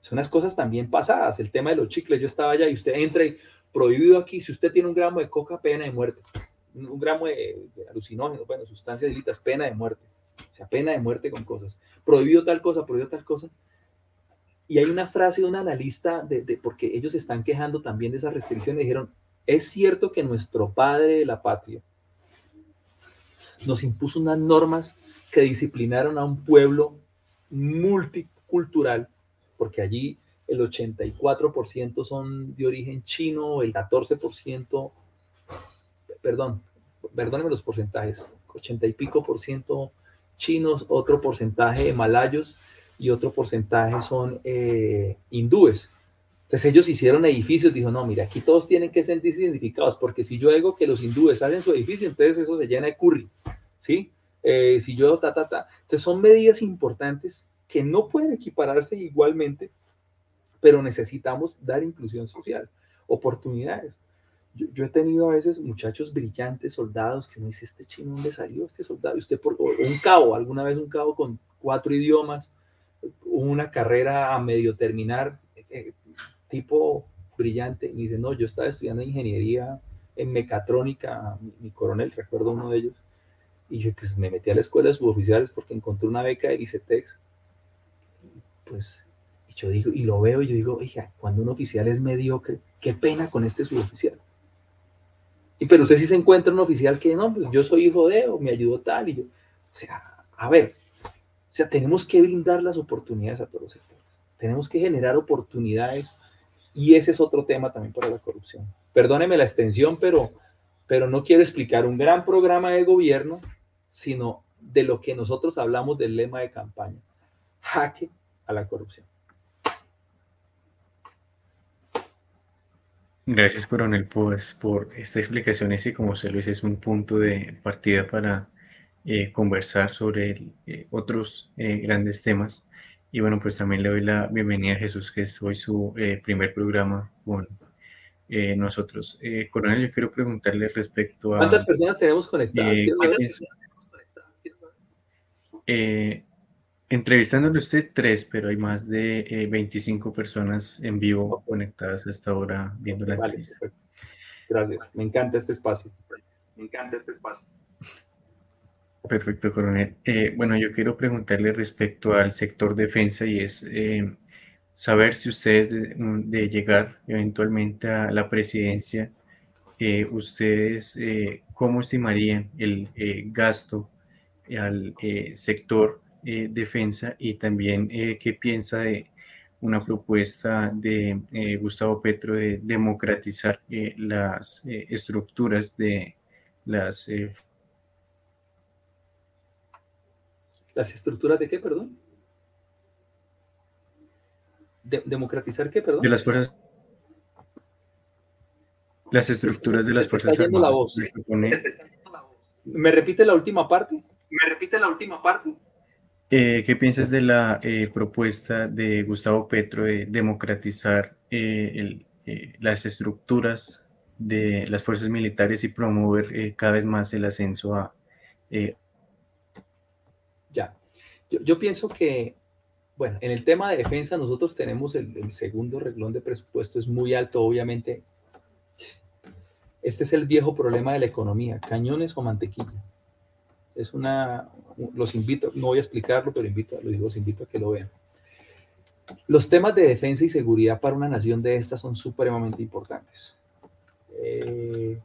Son unas cosas también pasadas. El tema de los chicles, yo estaba allá y usted entra y, prohibido aquí, si usted tiene un gramo de coca, pena de muerte. Un gramo de, alucinógeno, bueno, sustancias ilícitas, pena de muerte. O sea, pena de muerte con cosas. Prohibido tal cosa, prohibido tal cosa. Y hay una frase de un analista, de, de, porque ellos están quejando también de esas restricciones, dijeron, es cierto que nuestro padre de la patria nos impuso unas normas que disciplinaron a un pueblo multicultural, porque allí el 84% son de origen chino, el 14%, perdón, perdónenme los porcentajes, ochenta y pico por ciento chinos, otro porcentaje de malayos y otro porcentaje son eh, hindúes. Entonces ellos hicieron edificios, dijo, no, mira, aquí todos tienen que ser identificados, porque si yo digo que los hindúes hacen su edificio, entonces eso se llena de curry, ¿sí? Eh, si yo, ta, ta, ta. Entonces son medidas importantes que no pueden equipararse igualmente, pero necesitamos dar inclusión social, oportunidades. Yo, he tenido a veces muchachos brillantes, soldados, que me dice, este chino, ¿dónde salió este soldado? Y usted por un cabo, alguna vez un cabo con cuatro idiomas, una carrera a medio terminar, eh, tipo brillante, y dice, no, yo estaba estudiando ingeniería en mecatrónica, mi, coronel, recuerdo uno de ellos, y yo pues me metí a la escuela de suboficiales porque encontré una beca de ICETEX, pues, yo digo, y lo veo, y yo digo, oiga, cuando un oficial es mediocre, qué pena con este suboficial. Y pero usted sí se encuentra un oficial que no, pues yo soy hijo de, o me ayudó tal, y yo, o sea, a ver, o sea, tenemos que brindar las oportunidades a todos los sectores. Tenemos que generar oportunidades y ese es otro tema también para la corrupción. Perdóneme la extensión, pero, pero no quiero explicar un gran programa de gobierno, sino de lo que nosotros hablamos del lema de campaña, jaque a la corrupción.
Gracias, coronel, pues, por esta explicación. y como se lo dice, es un punto de partida para eh, conversar sobre eh, otros eh, grandes temas. Y bueno, pues también le doy la bienvenida a Jesús, que es hoy su primer programa con nosotros. coronel, yo quiero preguntarle respecto a...
¿Cuántas personas tenemos conectadas?
Entrevistándole usted tres, pero hay más de 25 eh, personas en vivo conectadas hasta ahora viendo la entrevista.
Gracias, me encanta este espacio. Me encanta este espacio.
Perfecto, coronel. Eh, bueno, yo quiero preguntarle respecto al sector defensa y es eh, saber si ustedes de, llegar eventualmente a la presidencia, ustedes cómo estimarían el gasto al sector eh, defensa y también eh, qué piensa de una propuesta de eh, Gustavo Petro de democratizar las estructuras de las...
¿Las estructuras de qué, perdón? ¿Democratizar qué, perdón?
De las fuerzas... Las estructuras de las Fuerzas Armadas. [laughs]
¿Me repite la última parte? ¿Me repite la última parte?
Eh, ¿Qué piensas de la eh, propuesta de Gustavo Petro de democratizar eh, las estructuras de las fuerzas militares y promover cada vez más el ascenso a...
Ya, yo, pienso que, bueno, en el tema de defensa nosotros tenemos el, el segundo reglón de presupuesto, es muy alto, obviamente. Este es el viejo problema de la economía, cañones o mantequilla es una, los invito, no voy a explicarlo, pero invito, los invito a que lo vean. Los temas de defensa y seguridad para una nación de estas son supremamente importantes. Eh,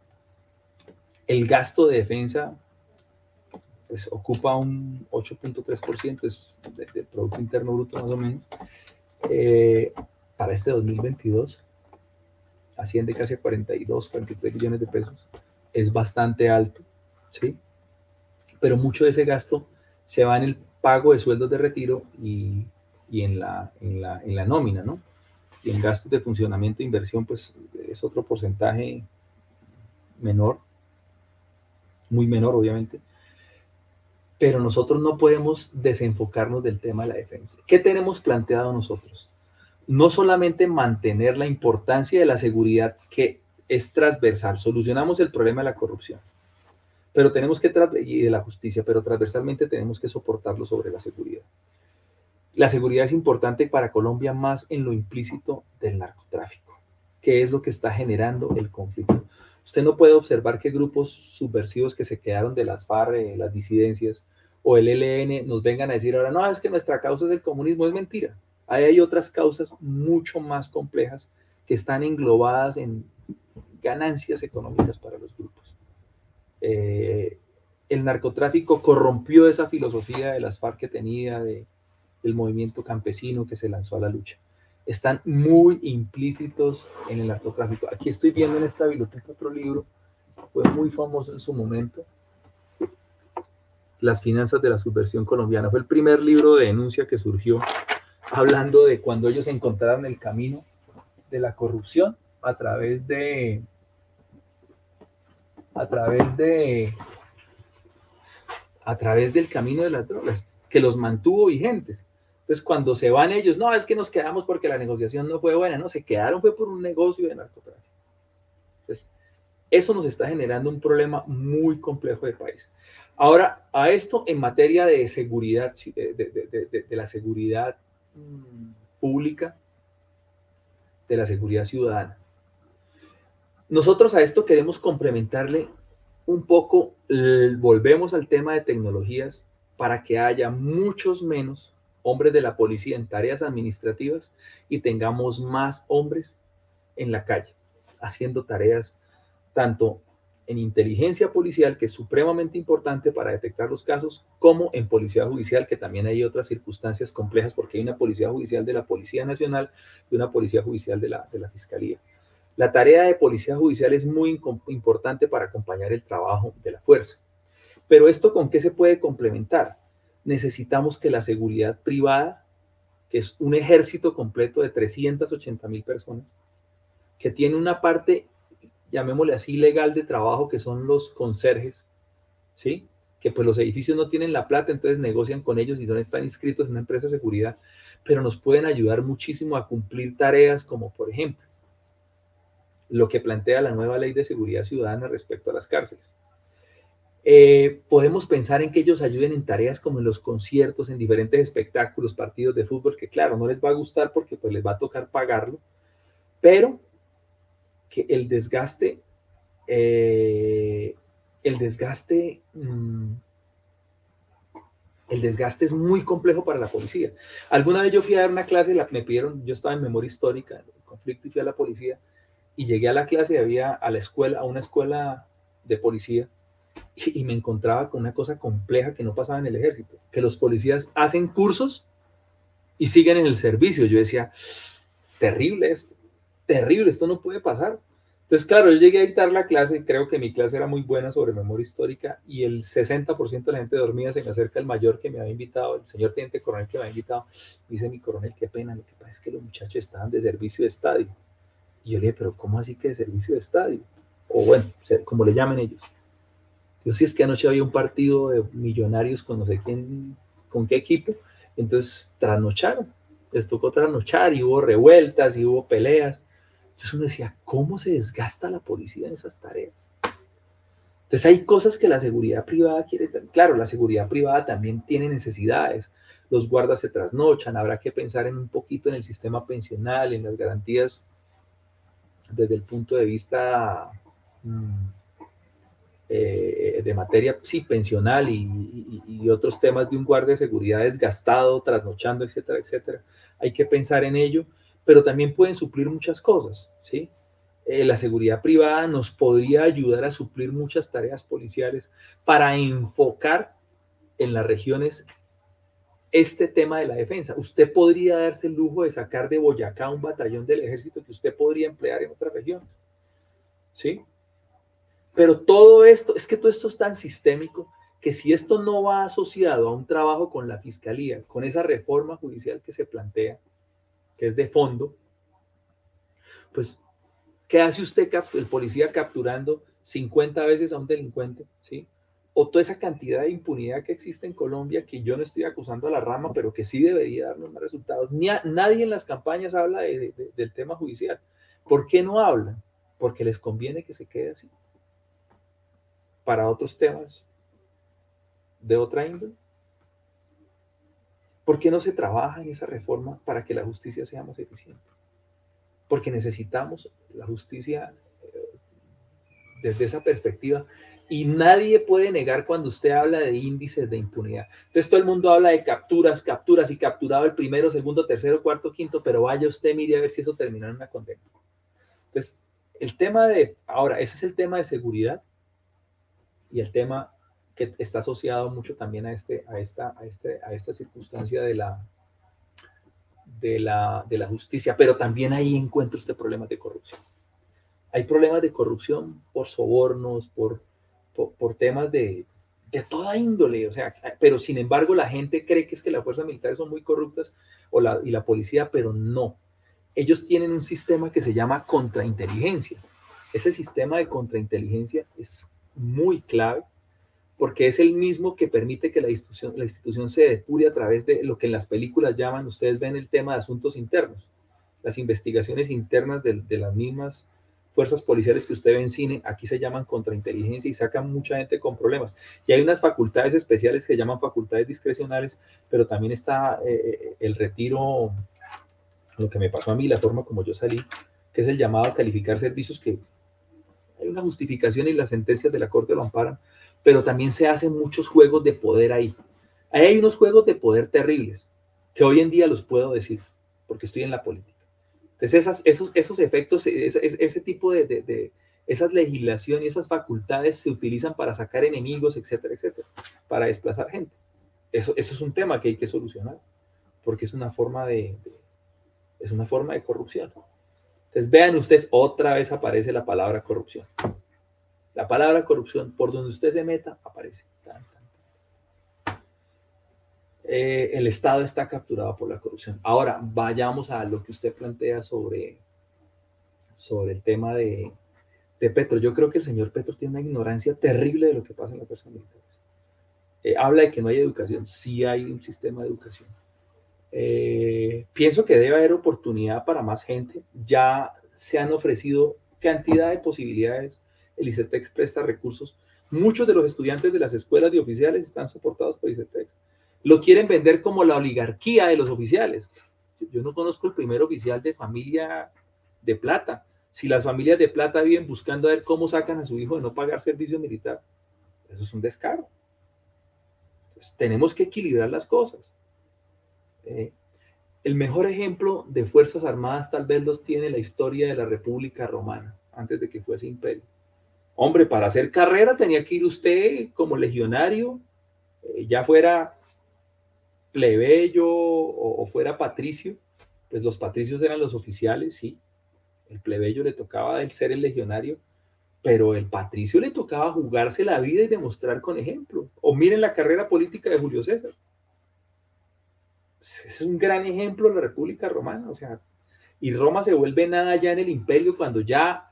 el gasto de defensa pues, ocupa un 8.3% del Producto Interno Bruto más o menos. Eh, para este 2022 asciende casi a 42, 43 millones de pesos. Es bastante alto, ¿sí? Pero mucho de ese gasto se va en el pago de sueldos de retiro y, en, la, en, la, nómina, ¿no? Y en gastos de funcionamiento e inversión, pues es otro porcentaje menor, muy menor, obviamente. Pero nosotros no podemos desenfocarnos del tema de la defensa. ¿Qué tenemos planteado nosotros? No solamente mantener la importancia de la seguridad que es transversal, solucionamos el problema de la corrupción pero tenemos que, y de la justicia, pero transversalmente tenemos que soportarlo sobre la seguridad. La seguridad es importante para Colombia más en lo implícito del narcotráfico, que es lo que está generando el conflicto. Usted no puede observar que grupos subversivos que se quedaron de las FARC, eh, las disidencias o el ELN nos vengan a decir ahora, no, es que nuestra causa es el comunismo, es mentira. Ahí hay otras causas mucho más complejas que están englobadas en ganancias económicas para los grupos. Eh, el narcotráfico corrompió esa filosofía de las FARC que tenía, de, del movimiento campesino que se lanzó a la lucha. Están muy implícitos en el narcotráfico. Aquí estoy viendo en esta biblioteca otro libro, fue muy famoso en su momento, Las finanzas de la subversión colombiana. Fue el primer libro de denuncia que surgió hablando de cuando ellos encontraron el camino de la corrupción a través de a través de a través del camino de las drogas que los mantuvo vigentes. Entonces, cuando se van ellos, no, es que nos quedamos porque la negociación no fue buena, no, se quedaron fue por un negocio de narcotráfico. Entonces, eso nos está generando un problema muy complejo de país. Ahora, a esto en materia de seguridad, de, la seguridad mm, pública, de la seguridad ciudadana. Nosotros a esto queremos complementarle un poco, volvemos al tema de tecnologías para que haya muchos menos hombres de la policía en tareas administrativas y tengamos más hombres en la calle haciendo tareas tanto en inteligencia policial, que es supremamente importante para detectar los casos, como en policía judicial, que también hay otras circunstancias complejas porque hay una policía judicial de la Policía Nacional y una policía judicial de la, de la Fiscalía. La tarea de policía judicial es muy importante para acompañar el trabajo de la fuerza. Pero esto con qué se puede complementar? necesitamos que la seguridad privada, que es un ejército completo de 380 mil personas, que tiene una parte, llamémosle así, legal de trabajo, que son los conserjes, ¿sí? Que pues los edificios no tienen la plata, entonces negocian con ellos y no están inscritos en una empresa de seguridad, pero nos pueden ayudar muchísimo a cumplir tareas como, por ejemplo, lo que plantea la nueva ley de seguridad ciudadana respecto a las cárceles eh, podemos pensar en que ellos ayuden en tareas como en los conciertos, en diferentes espectáculos, partidos de fútbol, que claro, no les va a gustar porque pues les va a tocar pagarlo, pero que el desgaste, eh, el desgaste, mm, el desgaste es muy complejo para la policía. Alguna vez yo fui a dar una clase, la, me pidieron, yo estaba en memoria histórica, el conflicto y fui a la policía, y llegué a la clase y había a la escuela, a una escuela de policía, y, me encontraba con una cosa compleja que no pasaba en el ejército, que los policías hacen cursos y siguen en el servicio. Yo decía, terrible esto, terrible, esto no puede pasar. Entonces, claro, yo llegué a dictar la clase, creo que mi clase era muy buena sobre memoria histórica y el 60% de la gente dormía, se me acerca el mayor que me había invitado, el señor teniente coronel que me había invitado, dice mi coronel, qué pena, lo que pasa es que los muchachos estaban de servicio de estadio. Y yo le dije, pero ¿cómo así que de servicio de estadio? O bueno, como le llamen ellos. Yo sí es que anoche había un partido de millonarios con no sé quién, con qué equipo, entonces trasnocharon, les tocó trasnochar y hubo revueltas y hubo peleas. Entonces uno decía, ¿cómo se desgasta la policía en esas tareas? Entonces hay cosas que la seguridad privada quiere, claro, la seguridad privada también tiene necesidades. Los guardas se trasnochan, habrá que pensar en un poquito en el sistema pensional, en las garantías desde el punto de vista mm, eh, de materia, sí, pensional y, otros temas de un guardia de seguridad desgastado, trasnochando, etcétera, etcétera. Hay que pensar en ello, pero también pueden suplir muchas cosas, ¿sí? Eh, la seguridad privada nos podría ayudar a suplir muchas tareas policiales para enfocar en las regiones este tema de la defensa. Usted podría darse el lujo de sacar de Boyacá un batallón del ejército que usted podría emplear en otras regiones. ¿Sí? Pero todo esto, es que todo esto es tan sistémico que si esto no va asociado a un trabajo con la fiscalía, con esa reforma judicial que se plantea, que es de fondo, pues, ¿qué hace usted, el policía, capturando 50 veces a un delincuente? ¿Sí? O toda esa cantidad de impunidad que existe en Colombia, que yo no estoy acusando a la rama, pero que sí debería darnos más resultados. Ni nadie en las campañas habla del tema judicial. ¿Por qué no hablan? Porque les conviene que se quede así para otros temas de otra índole? ¿Por qué no se trabaja en esa reforma para que la justicia sea más eficiente? Porque necesitamos la justicia eh, desde esa perspectiva y nadie puede negar cuando usted habla de índices de impunidad. Entonces todo el mundo habla de capturas, capturas y capturado el primero, segundo, tercero, cuarto, quinto, pero vaya usted, mire a ver si eso terminó en una condena. Entonces, el tema de, ahora, ese es el tema de seguridad y el tema que está asociado mucho también a, este, a, esta, a, este, a esta circunstancia de la, de, la, de la justicia, pero también ahí encuentro este problema de corrupción. Hay problemas de corrupción por sobornos, por, por, temas de, de toda índole, o sea, pero sin embargo la gente cree que es que las fuerzas militares son muy corruptas o la, y la policía, pero no. Ellos tienen un sistema que se llama contrainteligencia. Ese sistema de contrainteligencia es muy clave porque es el mismo que permite que la institución, la institución se depure a través de lo que en las películas llaman, ustedes ven el tema de asuntos internos, las investigaciones internas de, de las mismas fuerzas policiales que usted ve en cine, aquí se llaman contrainteligencia y sacan mucha gente con problemas. Y hay unas facultades especiales que se llaman facultades discrecionales, pero también está eh, eh, el retiro, lo que me pasó a mí, la forma como yo salí, que es el llamado a calificar servicios que hay una justificación y las sentencias de la Corte lo amparan, pero también se hacen muchos juegos de poder ahí. Ahí hay unos juegos de poder terribles, que hoy en día los puedo decir, porque estoy en la política. Entonces, esos, esos efectos, ese, tipo de, de, esas legislaciones y esas facultades se utilizan para sacar enemigos, etcétera, etcétera, para desplazar gente. Eso, eso es un tema que hay que solucionar, porque es una forma de, es una forma de corrupción. Entonces, vean ustedes, otra vez aparece la palabra corrupción. La palabra corrupción, por donde usted se meta, aparece. Eh, el Estado está capturado por la corrupción. Ahora, vayamos a lo que usted plantea sobre, sobre el tema de, Petro. Yo creo que el señor Petro tiene una ignorancia terrible de lo que pasa en la fuerza militar. Eh, habla de que no hay educación. Sí hay un sistema de educación. Eh, pienso que debe haber oportunidad para más gente. Ya se han ofrecido cantidad de posibilidades. El ICETEX presta recursos. Muchos de los estudiantes de las escuelas de oficiales están soportados por ICETEX lo quieren vender como la oligarquía de los oficiales. Yo no conozco el primer oficial de familia de plata. Si las familias de plata viven buscando a ver cómo sacan a su hijo de no pagar servicio militar, eso es un descaro. tenemos que equilibrar las cosas. Eh, el mejor ejemplo de Fuerzas Armadas tal vez los tiene la historia de la República Romana, antes de que fuese imperio. Hombre, para hacer carrera tenía que ir usted como legionario, eh, ya fuera plebeyo o, fuera patricio, pues los patricios eran los oficiales, sí. El plebeyo le tocaba el ser el legionario, pero el patricio le tocaba jugarse la vida y demostrar con ejemplo. O miren la carrera política de Julio César. Es un gran ejemplo de la República Romana, o sea, y Roma se vuelve nada ya en el imperio cuando ya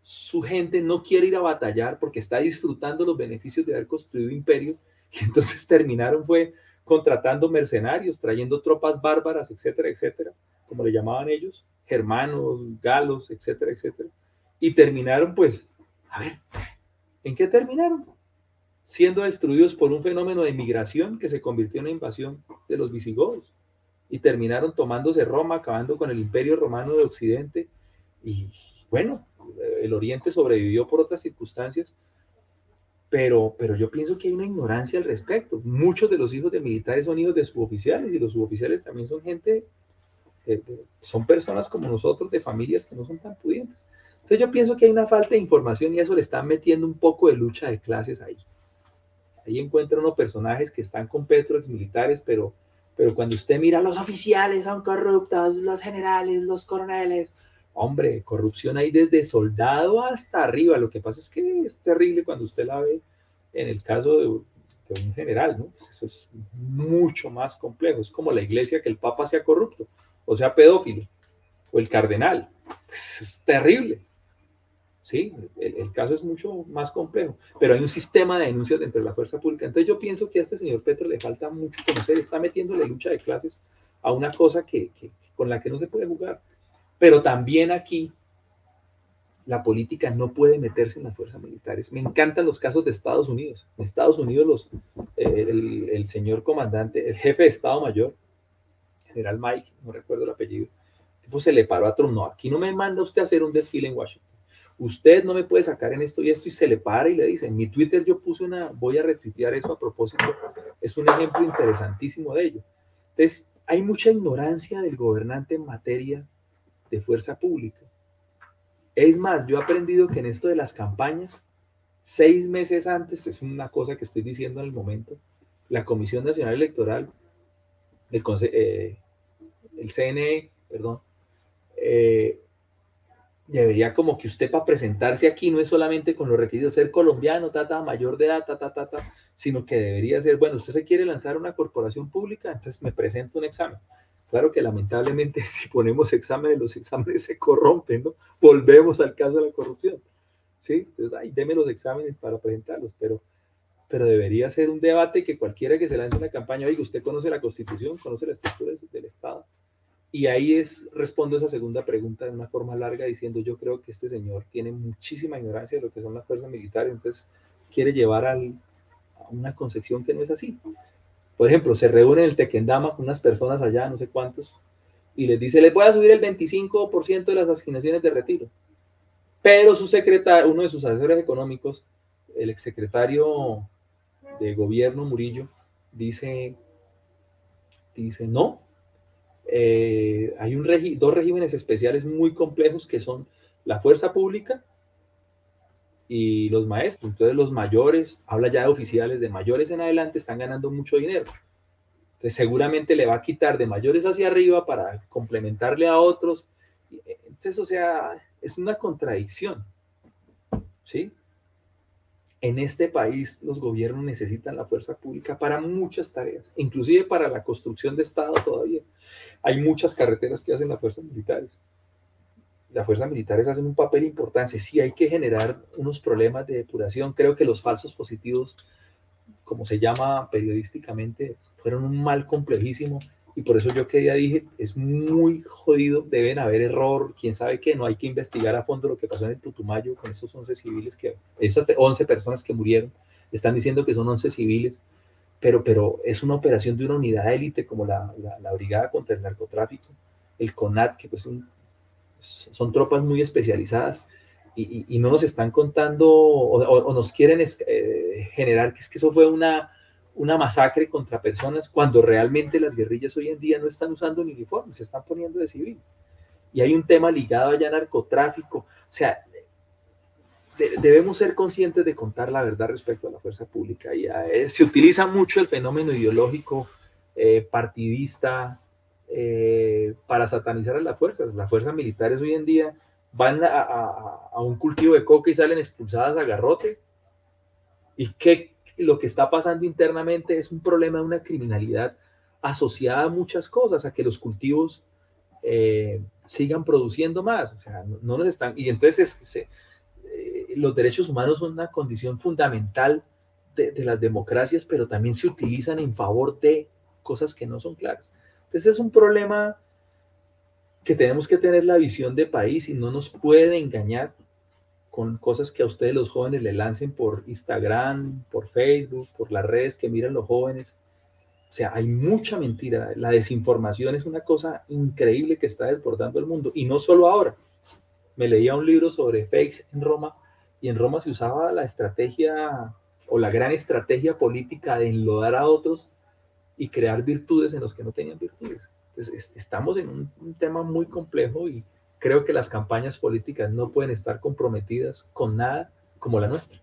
su gente no quiere ir a batallar porque está disfrutando los beneficios de haber construido imperio [laughs] y entonces terminaron fue contratando mercenarios, trayendo tropas bárbaras, etcétera, etcétera, como le llamaban ellos, germanos, galos, etcétera, etcétera. Y terminaron, pues, a ver, ¿en qué terminaron? Siendo destruidos por un fenómeno de migración que se convirtió en una invasión de los visigodos. Y terminaron tomándose Roma, acabando con el imperio romano de Occidente. Y bueno, el Oriente sobrevivió por otras circunstancias, pero, pero yo pienso que hay una ignorancia al respecto. Muchos de los hijos de militares son hijos de suboficiales y los suboficiales también son gente, son personas como nosotros, de familias que no son tan pudientes. Entonces yo pienso que hay una falta de información y eso le está metiendo un poco de lucha de clases ahí. Ahí encuentra unos personajes que están con Petro, militares, pero, pero cuando usted mira los oficiales son corruptos, los generales, los coroneles, Hombre, corrupción hay desde soldado hasta arriba. Lo que pasa es que es terrible cuando usted la ve en el caso de, un general, ¿no? Pues eso es mucho más complejo. Es como la iglesia que el papa sea corrupto, o sea pedófilo, o el cardenal. Pues es terrible. Sí, el, caso es mucho más complejo, pero hay un sistema de denuncias dentro de la fuerza pública. Entonces yo pienso que a este señor Petro le falta mucho conocer, está metiendo la lucha de clases a una cosa que, con la que no se puede jugar. Pero también aquí la política no puede meterse en las fuerzas militares. Me encantan los casos de Estados Unidos. En Estados Unidos, eh, el, señor comandante, el jefe de Estado Mayor, general Mike, no recuerdo el apellido, pues se le paró a Trump. No, aquí no me manda usted a hacer un desfile en Washington. Usted no me puede sacar en esto y esto y se le para y le dice, en mi Twitter yo puse una, voy a retuitear eso a propósito. Es un ejemplo interesantísimo de ello. Entonces, hay mucha ignorancia del gobernante en materia de fuerza pública. Es más, yo he aprendido que en esto de las campañas, seis meses antes, es una cosa que estoy diciendo en el momento, la Comisión Nacional Electoral, el, eh, el CNE, perdón, eh, debería como que usted para presentarse aquí no es solamente con los requisitos ser colombiano, tata, mayor de edad, ta, ta, ta, sino que debería ser, bueno, usted se quiere lanzar una corporación pública, entonces me presento un examen. Claro que lamentablemente [laughs] si ponemos exámenes, los exámenes se corrompen, ¿no? Volvemos al caso de la corrupción. ¿Sí? Entonces, ay, deme los exámenes para presentarlos, pero, pero debería ser un debate que cualquiera que se lance una campaña, oiga, usted conoce la Constitución, conoce la estructura del Estado, y ahí es, respondo esa segunda pregunta de una forma larga diciendo, yo creo que este señor tiene muchísima ignorancia de lo que son las fuerzas militares, entonces quiere llevar a una concepción que no es así. Por ejemplo, se reúne el Tequendama con unas personas allá, no sé cuántos, y les dice, les voy a subir el 25% de las asignaciones de retiro. Pero su secretario, uno de sus asesores económicos, el exsecretario de gobierno Murillo, dice, dice, no, eh, hay un dos regímenes especiales muy complejos que son la fuerza pública y los maestros. Entonces los mayores, habla ya de oficiales, de mayores en adelante están ganando mucho dinero. Entonces seguramente le va a quitar de mayores hacia arriba para complementarle a otros. Entonces, o sea, es una contradicción. ¿Sí? en este país los gobiernos necesitan la fuerza pública para muchas tareas, inclusive para la construcción de Estado todavía. Hay muchas carreteras que hacen las fuerzas militares. Las fuerzas militares hacen un papel importante. Sí hay que generar unos problemas de depuración. Creo que los falsos positivos, como se llama periodísticamente, fueron un mal complejísimo y por eso yo que ya dije, es muy jodido, deben haber error, quién sabe qué, no hay que investigar a fondo lo que pasó en el Putumayo con esos 11 civiles, que, esas 11 personas que murieron, están diciendo que son 11 civiles, pero, pero es una operación de una unidad élite como la, la, Brigada contra el Narcotráfico, el CONAT, que pues son, tropas muy especializadas, y, y, no nos están contando o, nos quieren eh, generar que es que eso fue una una masacre contra personas cuando realmente las guerrillas hoy en día no están usando uniformes, se están poniendo de civil. Y hay un tema ligado allá a narcotráfico. O sea, debemos ser conscientes de contar la verdad respecto a la fuerza pública. Y eh, se utiliza mucho el fenómeno ideológico eh, partidista eh, para satanizar a las fuerzas. Las fuerzas militares hoy en día van a, un cultivo de coca y salen expulsadas a garrote. ¿Y qué, lo que está pasando internamente es un problema de una criminalidad asociada a muchas cosas, a que los cultivos eh, sigan produciendo más. O sea, no, nos están. Y entonces eh, los derechos humanos son una condición fundamental de, las democracias, pero también se utilizan en favor de cosas que no son claras. Entonces es un problema que tenemos que tener la visión de país y no nos puede engañar con cosas que a ustedes los jóvenes le lancen por Instagram, por Facebook, por las redes que miran los jóvenes. O sea, hay mucha mentira. La desinformación es una cosa increíble que está desbordando el mundo. Y no solo ahora. Me leía un libro sobre fakes en Roma y en Roma se usaba la estrategia o la gran estrategia política de enlodar a otros y crear virtudes en los que no tenían virtudes. Entonces, estamos en un, un tema muy complejo y, creo que las campañas políticas no pueden estar comprometidas con nada como la nuestra.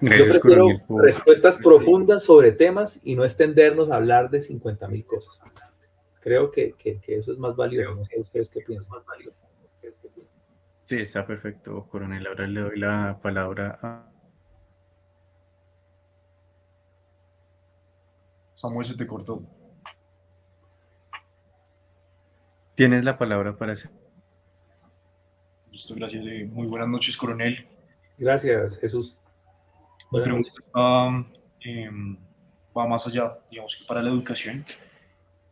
Yo prefiero respuestas profundas sobre temas y no extendernos a hablar de 50 mil cosas. Creo que, que, eso es más valioso. No sé ustedes qué piensan.
Sí, está perfecto, coronel. Ahora le doy la palabra a
Samuel, se te cortó.
Tienes la palabra para hacer.
Listo, gracias. Eh, muy buenas noches, coronel.
Gracias, Jesús.
Mi pregunta em, va más allá, digamos que para la educación.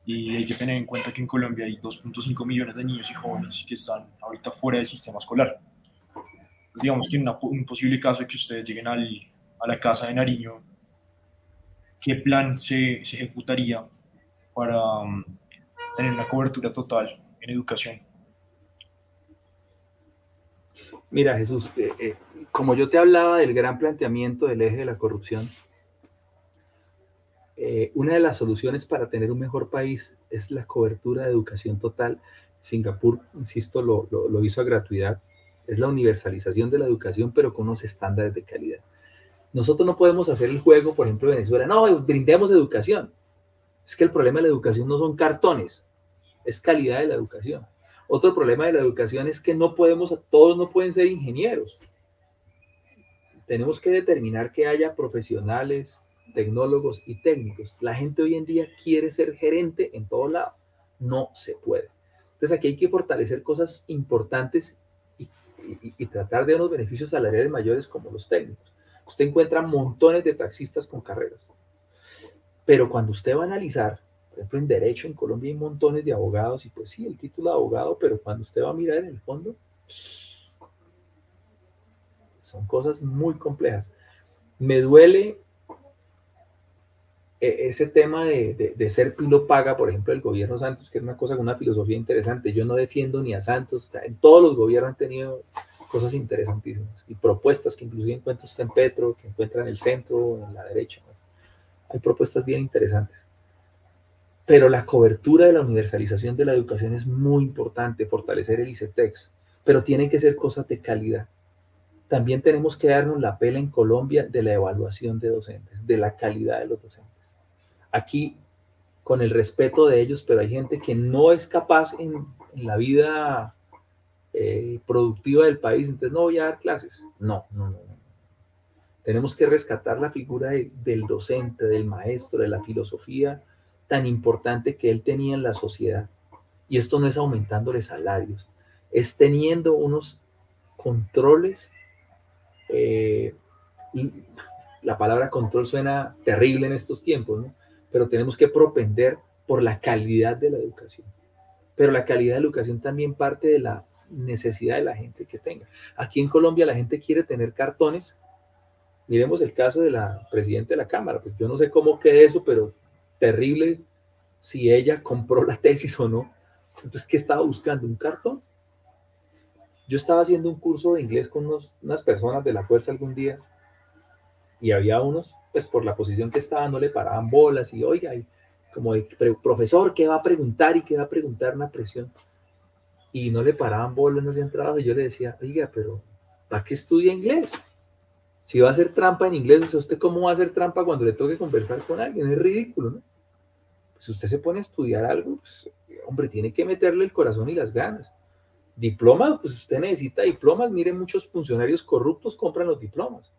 Y hay que tener en cuenta que en Colombia hay 2.5 millones de niños y jóvenes que están ahorita fuera del sistema escolar. digamos que en un posible caso de que ustedes lleguen al, a la casa de Nariño qué plan se, se ejecutaría para um, tener una cobertura total en educación.
Mira, Jesús, eh, eh, como yo te hablaba del gran planteamiento del eje de la corrupción, eh, una de las soluciones para tener un mejor país es la cobertura de educación total. Singapur, insisto, lo, lo, lo hizo a gratuidad. Es la universalización de la educación, pero con unos estándares de calidad. Nosotros no podemos hacer el juego, por ejemplo, en Venezuela, no, brindemos educación. Es que el problema de la educación no son cartones, es calidad de la educación. Otro problema de la educación es que no podemos, todos no pueden ser ingenieros. Tenemos que determinar que haya profesionales, tecnólogos y técnicos. La gente hoy en día quiere ser gerente en todo lado. No se puede. Entonces aquí hay que fortalecer cosas importantes y, y tratar de unos beneficios salariales mayores como los técnicos. Usted encuentra montones de taxistas con carreras. Pero cuando usted va a analizar por ejemplo, en derecho en Colombia hay montones de abogados y pues sí, el título de abogado, pero cuando usted va a mirar en el fondo, son cosas muy complejas. Me duele ese tema de, ser pilo paga, por ejemplo, el gobierno Santos, que es una cosa con una filosofía interesante. Yo no defiendo ni a Santos, en todos los gobiernos han tenido cosas interesantísimas y propuestas que inclusive encuentra usted en Petro, que encuentra en el centro, en la derecha. Hay propuestas bien interesantes. Pero la cobertura de la universalización de la educación es muy importante, fortalecer el ICETEX, pero tienen que ser cosas de calidad. También tenemos que darnos la pela en Colombia de la evaluación de docentes, de la calidad de los docentes. Aquí, con el respeto de ellos, pero hay gente que no es capaz en, la vida eh, productiva del país, entonces no voy a dar clases. No, no, no. Tenemos que rescatar la figura del docente, del maestro, de la filosofía tan importante que él tenía en la sociedad. Y esto no es aumentándole salarios, es teniendo unos controles. Eh, la palabra control suena terrible en estos tiempos, ¿no? Pero tenemos que propender por la calidad de la educación. Pero la calidad de la educación también parte de la necesidad de la gente que tenga. Aquí en Colombia la gente quiere tener cartones. Miremos el caso de la presidenta de la Cámara. Pues yo no sé cómo quede eso, pero terrible si ella compró la tesis o no. Entonces, ¿qué estaba buscando? ¿Un cartón? Yo estaba haciendo un curso de inglés con unas personas de la fuerza algún día y había unos, pues por la posición que estaba, no le paraban bolas y, oiga, como de, profesor, ¿qué va a preguntar y qué va a preguntar una presión? Y no le paraban bolas, no hacían trabajo. Y yo le decía, oiga, pero ¿para qué estudia inglés? Si va a hacer trampa en inglés, ¿usted cómo va a hacer trampa cuando le toque conversar con alguien? Es ridículo, ¿no? Si usted se pone a estudiar algo, pues, hombre, tiene que meterle el corazón y las ganas. Diplomas, pues usted necesita diplomas. Miren, muchos funcionarios corruptos compran los diplomas.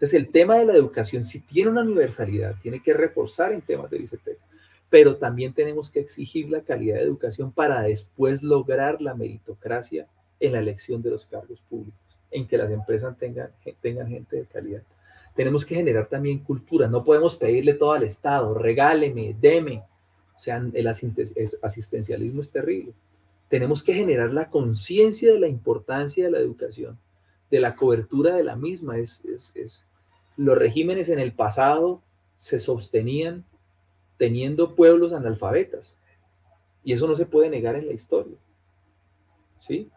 Entonces, el tema de la educación, si tiene una universalidad, tiene que reforzar en temas de ICT, pero también tenemos que exigir la calidad de educación para después lograr la meritocracia en la elección de los cargos públicos en que las empresas tengan, tengan gente de calidad. Tenemos que generar también cultura, no podemos pedirle todo al Estado, regáleme, deme. O sea, el asistencialismo es terrible. Tenemos que generar la conciencia de la importancia de la educación, de la cobertura de la misma. Es, los regímenes en el pasado se sostenían teniendo pueblos analfabetas. Y eso no se puede negar en la historia. ¿Sí?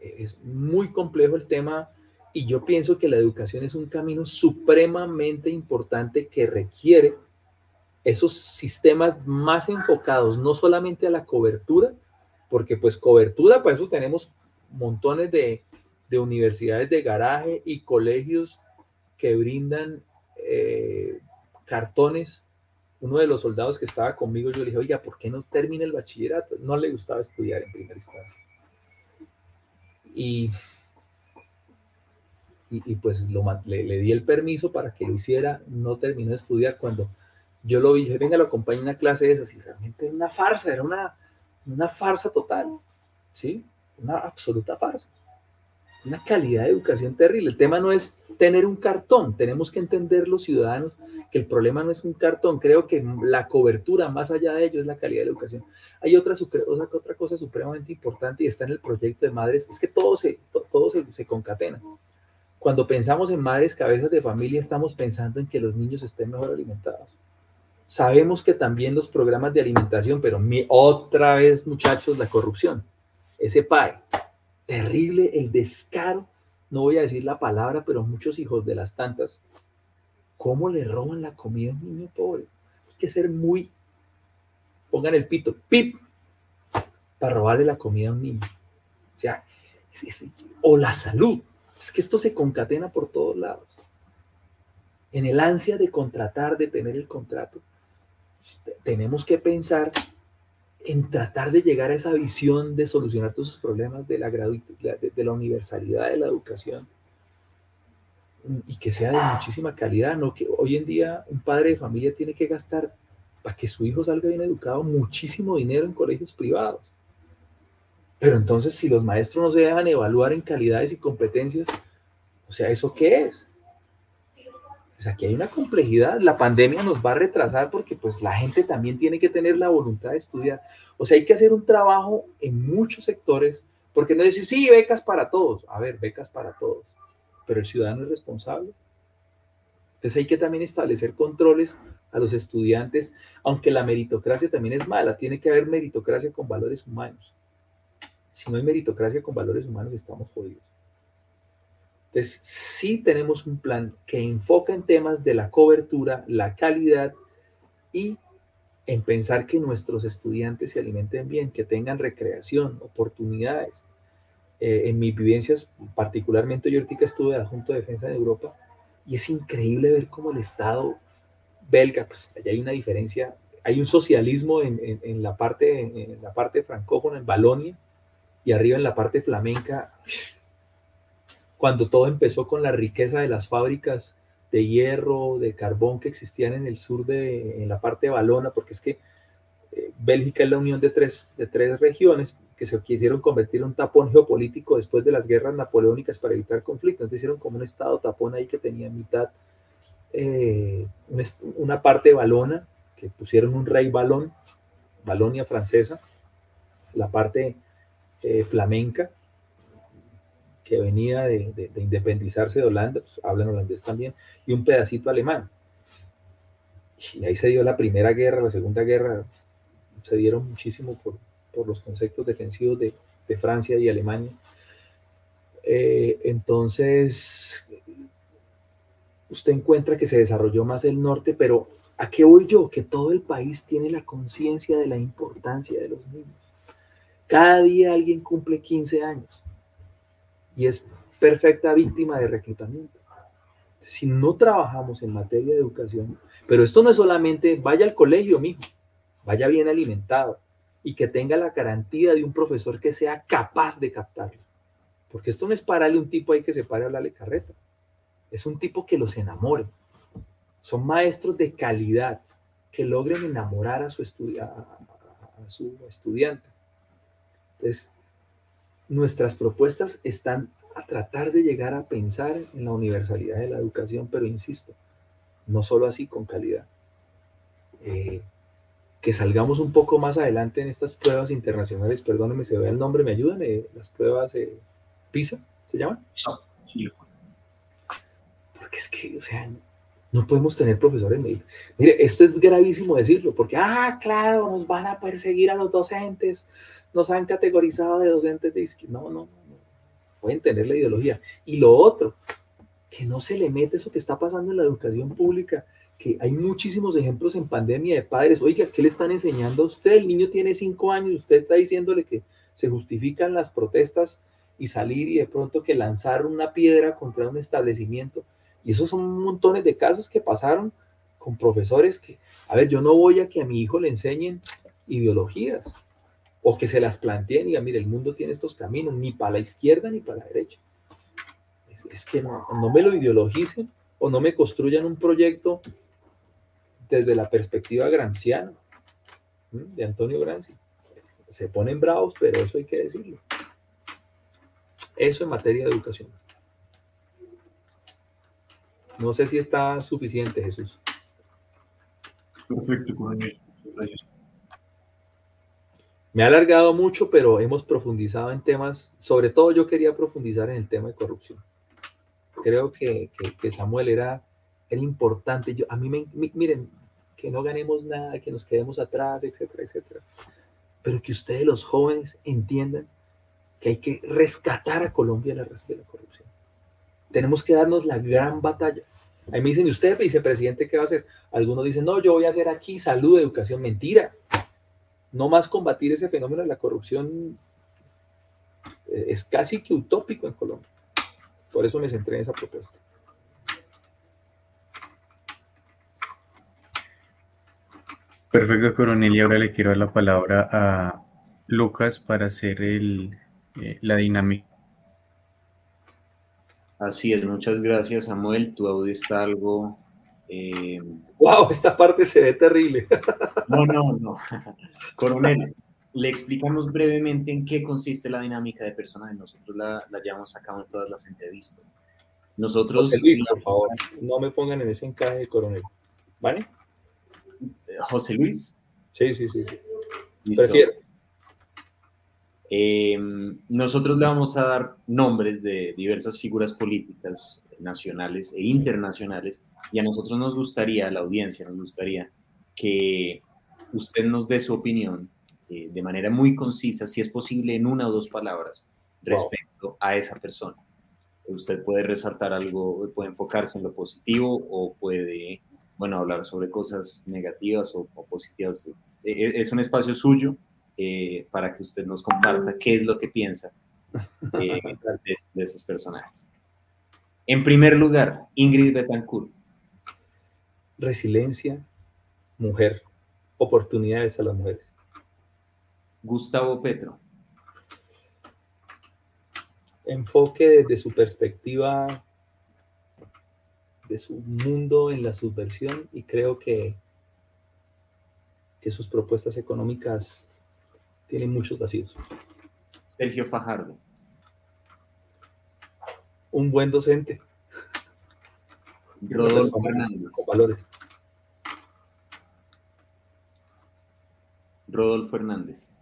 es muy complejo el tema y yo pienso que la educación es un camino supremamente importante que requiere esos sistemas más enfocados no solamente a la cobertura, porque pues cobertura, para eso tenemos montones de, universidades de garaje y colegios que brindan eh, cartones. Uno de los soldados que estaba conmigo, yo le dije, oiga, ¿por qué no termina el bachillerato? No le gustaba estudiar en primera instancia. Y, y, pues lo, le, le, di el permiso para que lo hiciera, no terminó de estudiar cuando yo lo vi, dije, venga, lo acompañé en una clase de esas y realmente era una farsa, era una, una farsa total, ¿sí? Una absoluta farsa. Una calidad de educación terrible. El tema no es tener un cartón, tenemos que entender los ciudadanos que el problema no es un cartón, creo que la cobertura más allá de ello es la calidad de la educación. Hay otra, otra cosa supremamente importante y está en el proyecto de madres, es que todo se, todo se, se concatena. Cuando pensamos en madres cabezas de familia, estamos pensando en que los niños estén mejor alimentados. Sabemos que también los programas de alimentación, pero mi, otra vez, muchachos, la corrupción. Ese PAE, terrible el descaro, no voy a decir la palabra, pero muchos hijos de las tantas ¿Cómo le roban la comida a un niño pobre? Hay que ser muy, pongan el pito, pip, para robarle la comida a un niño. O sea, o la salud. Es que esto se concatena por todos lados. en el ansia de contratar, de tener el contrato, este, tenemos que pensar en tratar de llegar a esa visión de solucionar todos esos problemas de la, de, la universalidad de la educación y que sea de muchísima calidad, no que hoy en día un padre de familia tiene que gastar para que su hijo salga bien educado muchísimo dinero en colegios privados. Pero entonces si los maestros no se dejan evaluar en calidades y competencias, o sea, ¿eso qué es? Pues aquí hay una complejidad. La pandemia nos va a retrasar porque pues la gente también tiene que tener la voluntad de estudiar. O sea, hay que hacer un trabajo en muchos sectores porque no decir, sí, becas para todos. A ver, becas para todos. Pero el ciudadano es responsable. Entonces hay que también establecer controles a los estudiantes, aunque la meritocracia también es mala. Tiene que haber meritocracia con valores humanos. Si no hay meritocracia con valores humanos, estamos jodidos. Entonces, sí tenemos un plan que enfoca en temas de la cobertura, la calidad y en pensar que nuestros estudiantes se alimenten bien, que tengan recreación, oportunidades. Eh, en mis vivencias, particularmente yo ahorita estuve adjunto de defensa de Europa y es increíble ver cómo el Estado belga, pues allá hay una diferencia, hay un socialismo en, en, la, parte, en la parte francófona, en Balonia, y arriba en la parte flamenca, cuando todo empezó con la riqueza de las fábricas de hierro, de carbón que existían en el sur de, en la parte de Valona, porque es que eh, Bélgica es la unión de tres, de tres regiones que se quisieron convertir en un tapón geopolítico después de las guerras napoleónicas para evitar conflictos. Entonces hicieron como un estado tapón ahí que tenía mitad, eh, una parte de Valona, que pusieron un rey balón, Balonia francesa, la parte eh, flamenca, que venía de, independizarse de Holanda, pues, hablan holandés también, y un pedacito alemán. Y ahí se dio la primera guerra, la segunda guerra, se dieron muchísimo por, los conceptos defensivos de, Francia y Alemania. Eh, entonces, usted encuentra que se desarrolló más el norte, pero ¿a qué voy yo? Que todo el país tiene la conciencia de la importancia de los niños. Cada día alguien cumple 15 años y es perfecta víctima de reclutamiento. Si no trabajamos en materia de educación, pero esto no es solamente vaya al colegio, mijo, vaya bien alimentado y que tenga la garantía de un profesor que sea capaz de captarlo. Porque esto no es pararle un tipo ahí que se pare a hablarle carreta. Es un tipo que los enamore. Son maestros de calidad que logren enamorar a su, a su estudiante. Entonces, nuestras propuestas están a tratar de llegar a pensar en la universalidad de la educación, pero insisto, no solo así con calidad. Eh, que salgamos un poco más adelante en estas pruebas internacionales, perdónenme, se ve el nombre, ¿me ayudan? Eh, las pruebas eh, PISA, ¿se llaman? Sí. Porque es que, o sea, no podemos tener profesores médicos. Mire, esto es gravísimo decirlo, porque, ah, claro, nos van a perseguir a los docentes, nos han categorizado de docentes de izquierda. No, no, no, pueden tener la ideología. Y lo otro, que no se le mete eso que está pasando en la educación pública, que hay muchísimos ejemplos en pandemia de padres, oiga, ¿qué le están enseñando a usted? El niño tiene cinco años, usted está diciéndole que se justifican las protestas y salir y de pronto que lanzar una piedra contra un establecimiento. Y esos son montones de casos que pasaron con profesores que, a ver, yo no voy a que a mi hijo le enseñen ideologías, o que se las planteen y digan, mire, el mundo tiene estos caminos, ni para la izquierda ni para la derecha. Es, que no, me lo ideologicen o no me construyan un proyecto desde la perspectiva granciana de Antonio Granci. Se ponen bravos, pero eso hay que decirlo. Eso en materia de educación. No sé si está suficiente, Jesús.
Perfecto. Gracias.
Me ha alargado mucho, pero hemos profundizado en temas, sobre todo yo quería profundizar en el tema de corrupción. Creo que, Samuel era, era importante. Yo, a mí me, miren, que no ganemos nada, que nos quedemos atrás, etcétera, etcétera. Pero que ustedes los jóvenes entiendan que hay que rescatar a Colombia de la, de la corrupción. Tenemos que darnos la gran batalla. Ahí me dicen, ¿y usted, vicepresidente, qué va a hacer? Algunos dicen, no, yo voy a hacer aquí salud, educación. Mentira no más combatir ese fenómeno de la corrupción eh, es casi que utópico en Colombia. Por eso me centré en esa propuesta.
Perfecto, coronel. Y ahora le quiero dar la palabra a Lucas para hacer el, eh, la dinámica.
Así es, muchas gracias, Samuel. Tu audio está algo
¡Wow! Esta parte se ve terrible. [laughs]
no, no, no. [laughs] Coronel, le explicamos brevemente en qué consiste la dinámica de personaje. Nosotros la, la llevamos a cabo en todas las entrevistas. Nosotros.
José Luis, por favor, no me pongan en ese encaje coronel. ¿Vale?
José Luis.
Sí, sí, sí. Prefiero.
Em, nosotros le vamos a dar nombres de diversas figuras políticas nacionales e internacionales y a nosotros nos gustaría, a la audiencia nos gustaría que usted nos dé su opinión eh, de manera muy concisa, si es posible en una o dos palabras, respecto a esa persona. Usted puede resaltar algo, puede enfocarse en lo positivo o puede, bueno, hablar sobre cosas negativas o, positivas. E, e, es un espacio suyo eh, para que usted nos comparta qué es lo que piensa eh, [laughs] de, esos personajes. En primer lugar, Ingrid Betancourt.
Resiliencia, mujer, oportunidades a las mujeres.
Gustavo Petro
enfoque desde su perspectiva de su mundo en la subversión y creo que, que sus propuestas económicas tienen muchos vacíos.
Sergio Fajardo.
Un buen docente.
Rodolfo Fernández.
valores.
Rodolfo Hernández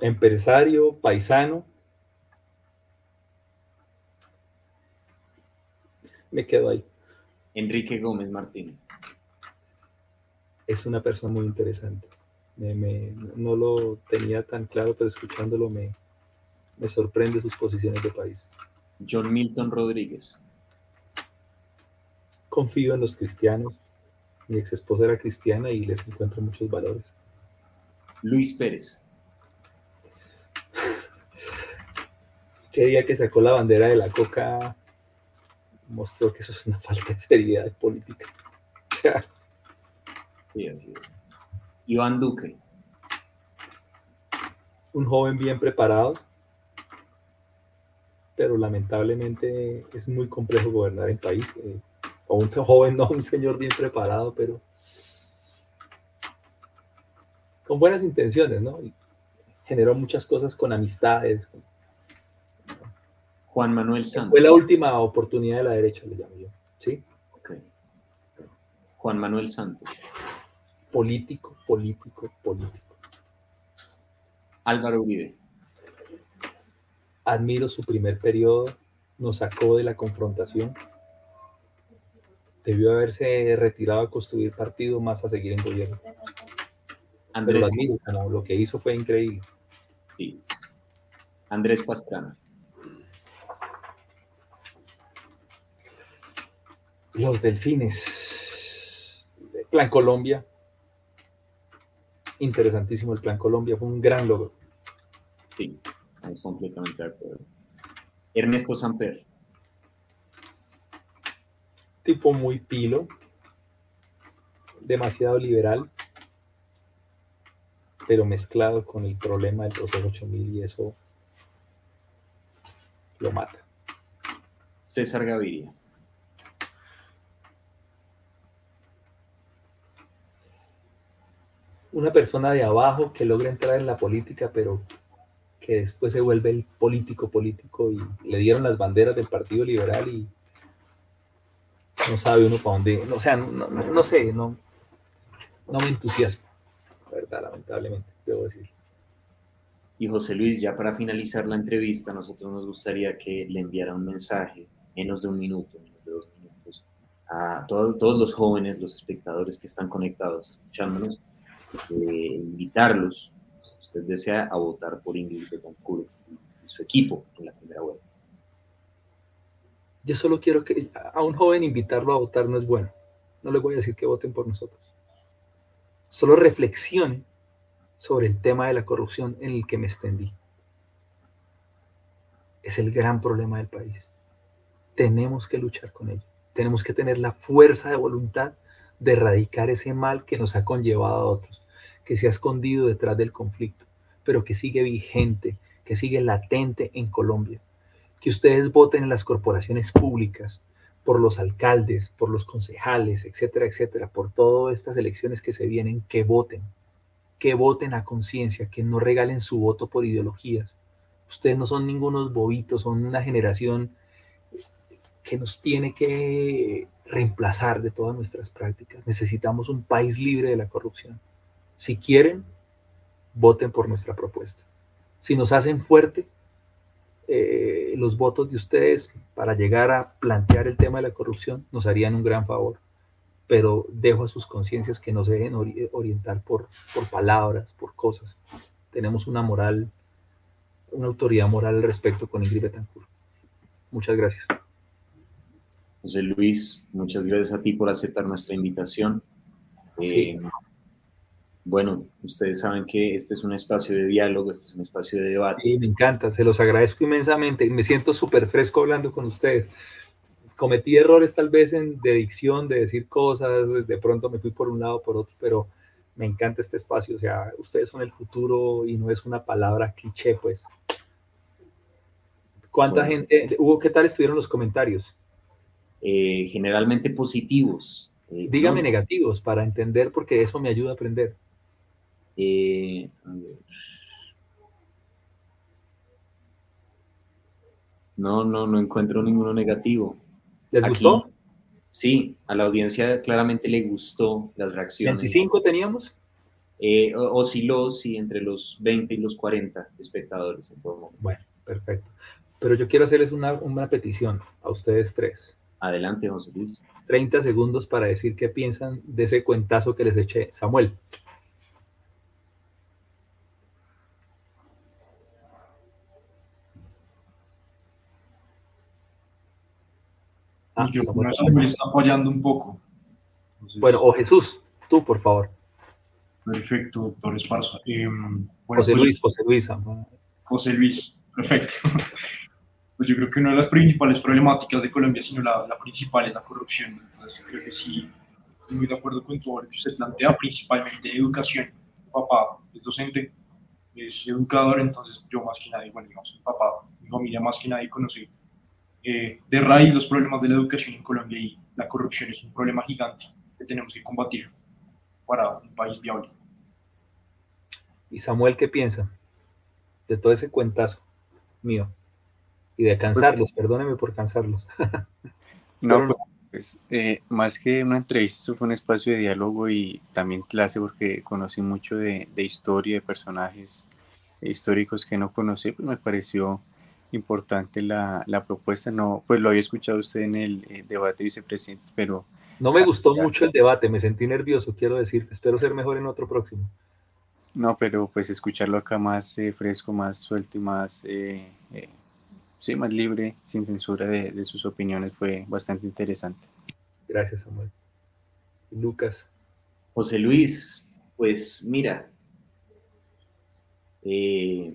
empresario, paisano. Me quedo ahí.
Enrique Gómez Martínez.
Es una persona muy interesante. no lo tenía tan claro, pero escuchándolo me, me sorprende sus posiciones de país.
John Milton Rodríguez.
Confío en los cristianos. Mi ex esposa era cristiana y les encuentro muchos valores.
Luis Pérez. [laughs]
qué día que sacó la bandera de la coca mostró que eso es una falta de seriedad política. [laughs]
sí, así es. Iván Duque.
Un joven bien preparado, pero lamentablemente es muy complejo gobernar el país. Eh, o un [laughs] joven, no, un señor bien preparado, pero con buenas intenciones, ¿no? generó muchas cosas con amistades,
Juan Manuel Santos.
Fue la última oportunidad de la derecha, le llamo yo. ¿Sí?
Juan Manuel Santos.
Político, político, político.
Álvaro Uribe.
Admiro su primer periodo, nos sacó de la confrontación. Debió haberse retirado a construir partido más a seguir en gobierno. Andrés lo, lo que hizo fue increíble.
Sí. Andrés Pastrana.
Los delfines. Plan Colombia. Interesantísimo el Plan Colombia. Fue un gran logro.
Sí, completamente de acuerdo. Ernesto Samper.
Tipo muy pilo. Demasiado liberal. Pero mezclado con el problema del proceso 8000 y eso lo mata.
César Gaviria.
una persona de abajo que logra entrar en la política, pero que después se vuelve el político político y le dieron las banderas del Partido Liberal y no sabe uno para dónde, o sea, no, sé, no, no me entusiasma, la verdad, lamentablemente, debo decir.
Y José Luis, ya para finalizar la entrevista, nosotros nos gustaría que le enviara un mensaje, menos de un minuto, menos de dos minutos, a todos, todos los jóvenes, los espectadores que están conectados, escuchándonos, eh, invitarlos, usted desea, a votar por Ingrid Betancourt y su equipo en la primera vuelta.
Yo solo quiero que a un joven invitarlo a votar no es bueno. No le voy a decir que voten por nosotros. Solo reflexione sobre el tema de la corrupción en el que me extendí. Es el gran problema del país. Tenemos que luchar con ello. Tenemos que tener la fuerza de voluntad de erradicar ese mal que nos ha conllevado a otros, que se ha escondido detrás del conflicto, pero que sigue vigente, que sigue latente en Colombia. Que ustedes voten en las corporaciones públicas, por los alcaldes, por los concejales, etcétera, etcétera, por todas estas elecciones que se vienen, que voten, que voten a conciencia, que no regalen su voto por ideologías. Ustedes no son ningunos bobitos, son una generación que nos tiene que reemplazar de todas nuestras prácticas. Necesitamos un país libre de la corrupción. Si quieren, voten por nuestra propuesta. Si nos hacen fuerte, eh, los votos de ustedes para llegar a plantear el tema de la corrupción nos harían un gran favor. Pero dejo a sus conciencias que no se dejen orientar por, por palabras, por cosas. Tenemos una moral, una autoridad moral al respecto con Ingrid Betancourt. Muchas gracias.
José Luis, muchas gracias a ti por aceptar nuestra invitación. Eh, bueno, ustedes saben que este es un espacio de diálogo, este es un espacio de debate.
Sí, me encanta, se los agradezco inmensamente. Me siento súper fresco hablando con ustedes. Cometí errores tal vez en de dicción, de decir cosas, de pronto me fui por un lado o por otro, pero me encanta este espacio. O sea, ustedes son el futuro y no es una palabra cliché, pues. ¿Cuánta gente, Hugo, qué tal estuvieron los comentarios?
Eh, generalmente positivos.
Eh, Dígame negativos para entender porque eso me ayuda a aprender.
Eh, no, no, no encuentro ninguno negativo.
¿Les gustó?
Sí, a la audiencia claramente le gustó las reacciones.
¿25 teníamos?
Eh, osciló, sí, entre los 20 y los 40 espectadores en todo momento.
Bueno, perfecto. Pero yo quiero hacerles una, una petición a ustedes tres.
Adelante, José Luis.
30 segundos para decir qué piensan de ese cuentazo que les eché. Samuel.
Ah, Samuel está fallando un poco.
bueno, o Jesús, tú, por favor.
Perfecto, doctor Esparza. Em,
José pues, Luis, José Luis.
José Luis, perfecto. [laughs] pues yo creo que una de las principales problemáticas de Colombia, sino la, la principal, es la corrupción. Entonces creo que sí, estoy muy de acuerdo con todo lo que usted plantea, principalmente educación. Mi papá es docente, es educador, entonces yo más que nadie, bueno, digamos, mi papá, mi familia más que nadie conoce eh, de raíz los problemas de la educación en Colombia y la corrupción es un problema gigante que tenemos que combatir para un país viable.
¿Y Samuel qué piensa de todo ese cuentazo mío? y de cansarlos, perdóneme por cansarlos. [laughs]
no, pues eh, más que una entrevista, fue un espacio de diálogo y también clase porque conocí mucho de, historia, de personajes históricos que no conocí, pues me pareció importante la, propuesta. No, pues lo había escuchado usted en el eh, debate de vicepresidentes, pero...
No me gustó mucho el debate, me sentí nervioso, quiero decir, espero ser mejor en otro próximo.
No, pero pues escucharlo acá más eh, fresco, más suelto y más sí, más libre, sin censura de, sus opiniones, fue bastante interesante.
Gracias, Samuel. Lucas.
José Luis, pues mira, eh,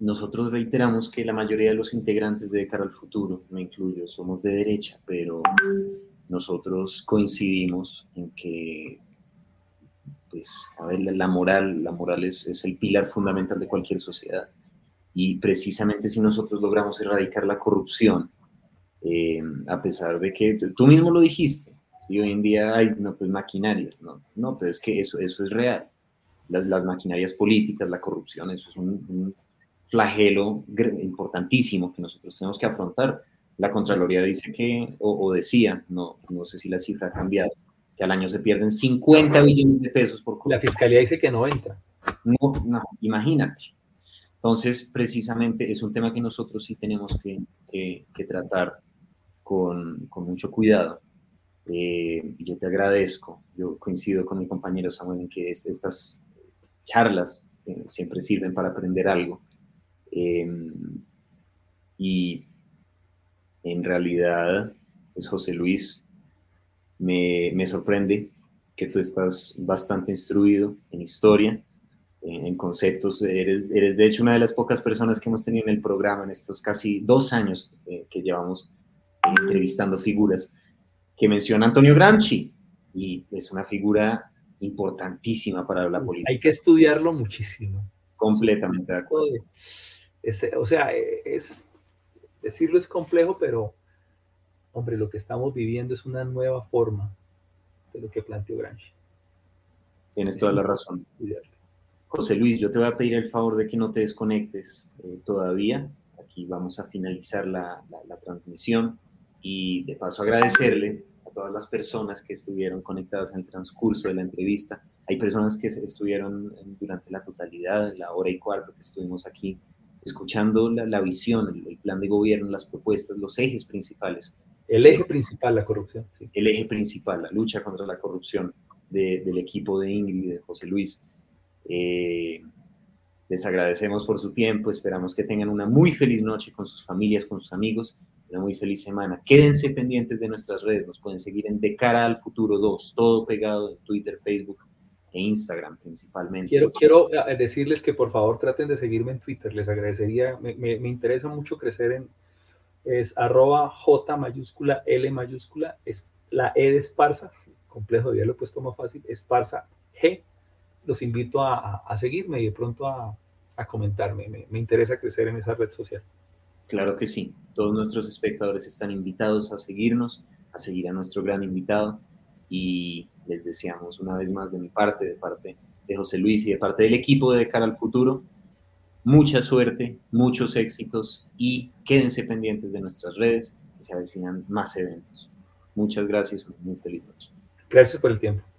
nosotros reiteramos que la mayoría de los integrantes de Cara al Futuro, me incluyo, somos de derecha, pero nosotros coincidimos en que, pues, a ver, la, moral, la moral es, es el pilar fundamental de cualquier sociedad. Y precisamente si nosotros logramos erradicar la corrupción, eh, a pesar de que tú mismo lo dijiste, hoy en día hay no, pues, maquinarias, no, no, pero es que eso, eso es real. Las, las maquinarias políticas, la corrupción, eso es un, flagelo importantísimo que nosotros tenemos que afrontar. La Contraloría dice que, o, decía, no, no sé si la cifra ha cambiado, que al año se pierden 50 billones de pesos por.
La Fiscalía dice que 90.
No, no, imagínate. Entonces, precisamente es un tema que nosotros sí tenemos que, que, tratar con, con, mucho cuidado. Eh, yo te agradezco, yo coincido con mi compañero Samuel en que estas charlas siempre sirven para aprender algo. Em, y en realidad, pues José Luis, me, me sorprende que tú estás bastante instruido en historia, en conceptos. Eres, eres, de hecho una de las pocas personas que hemos tenido en el programa en estos casi dos años eh, que llevamos entrevistando figuras, que menciona Antonio Gramsci. y es una figura importantísima para la política.
Hay que estudiarlo muchísimo.
Completamente de acuerdo.
O sea, es, decirlo es complejo, pero, hombre, lo que estamos viviendo es una nueva forma de lo que planteó Gramsci.
Tienes toda la razón. José Luis, yo te voy a pedir el favor de que no te desconectes eh, todavía. Aquí vamos a finalizar la, la transmisión y de paso agradecerle a todas las personas que estuvieron conectadas en el transcurso de la entrevista. Hay personas que estuvieron durante la totalidad, la hora y cuarto que estuvimos aquí, escuchando la, visión, el, plan de gobierno, las propuestas, los ejes principales.
El eje principal, la corrupción.
El eje principal, la lucha contra la corrupción del equipo de Ingrid y de José Luis. Eh, les agradecemos por su tiempo, esperamos que tengan una muy feliz noche con sus familias, con sus amigos una muy feliz semana. Quédense pendientes de nuestras redes, nos pueden seguir en De Cara al Futuro 2, todo pegado en Twitter, Facebook e Instagram principalmente.
Quiero, quiero eh, decirles que por favor traten de seguirme en Twitter, les agradecería, me, me, interesa mucho crecer en, es arroba J mayúscula, L mayúscula, es la E de Esparza, complejo, ya lo he puesto más fácil, Esparza G. Los invito a, a, seguirme y de pronto a, a comentarme, me, me interesa crecer en esa red social.
Claro que sí. Todos nuestros espectadores están invitados a seguirnos, a seguir a nuestro gran invitado y les deseamos una vez más de mi parte, de parte de José Luis y de parte del equipo de Cara al Futuro, mucha suerte, muchos éxitos y quédense pendientes de nuestras redes que se avecinan más eventos. Muchas gracias, muy feliz noche.
Gracias por el tiempo.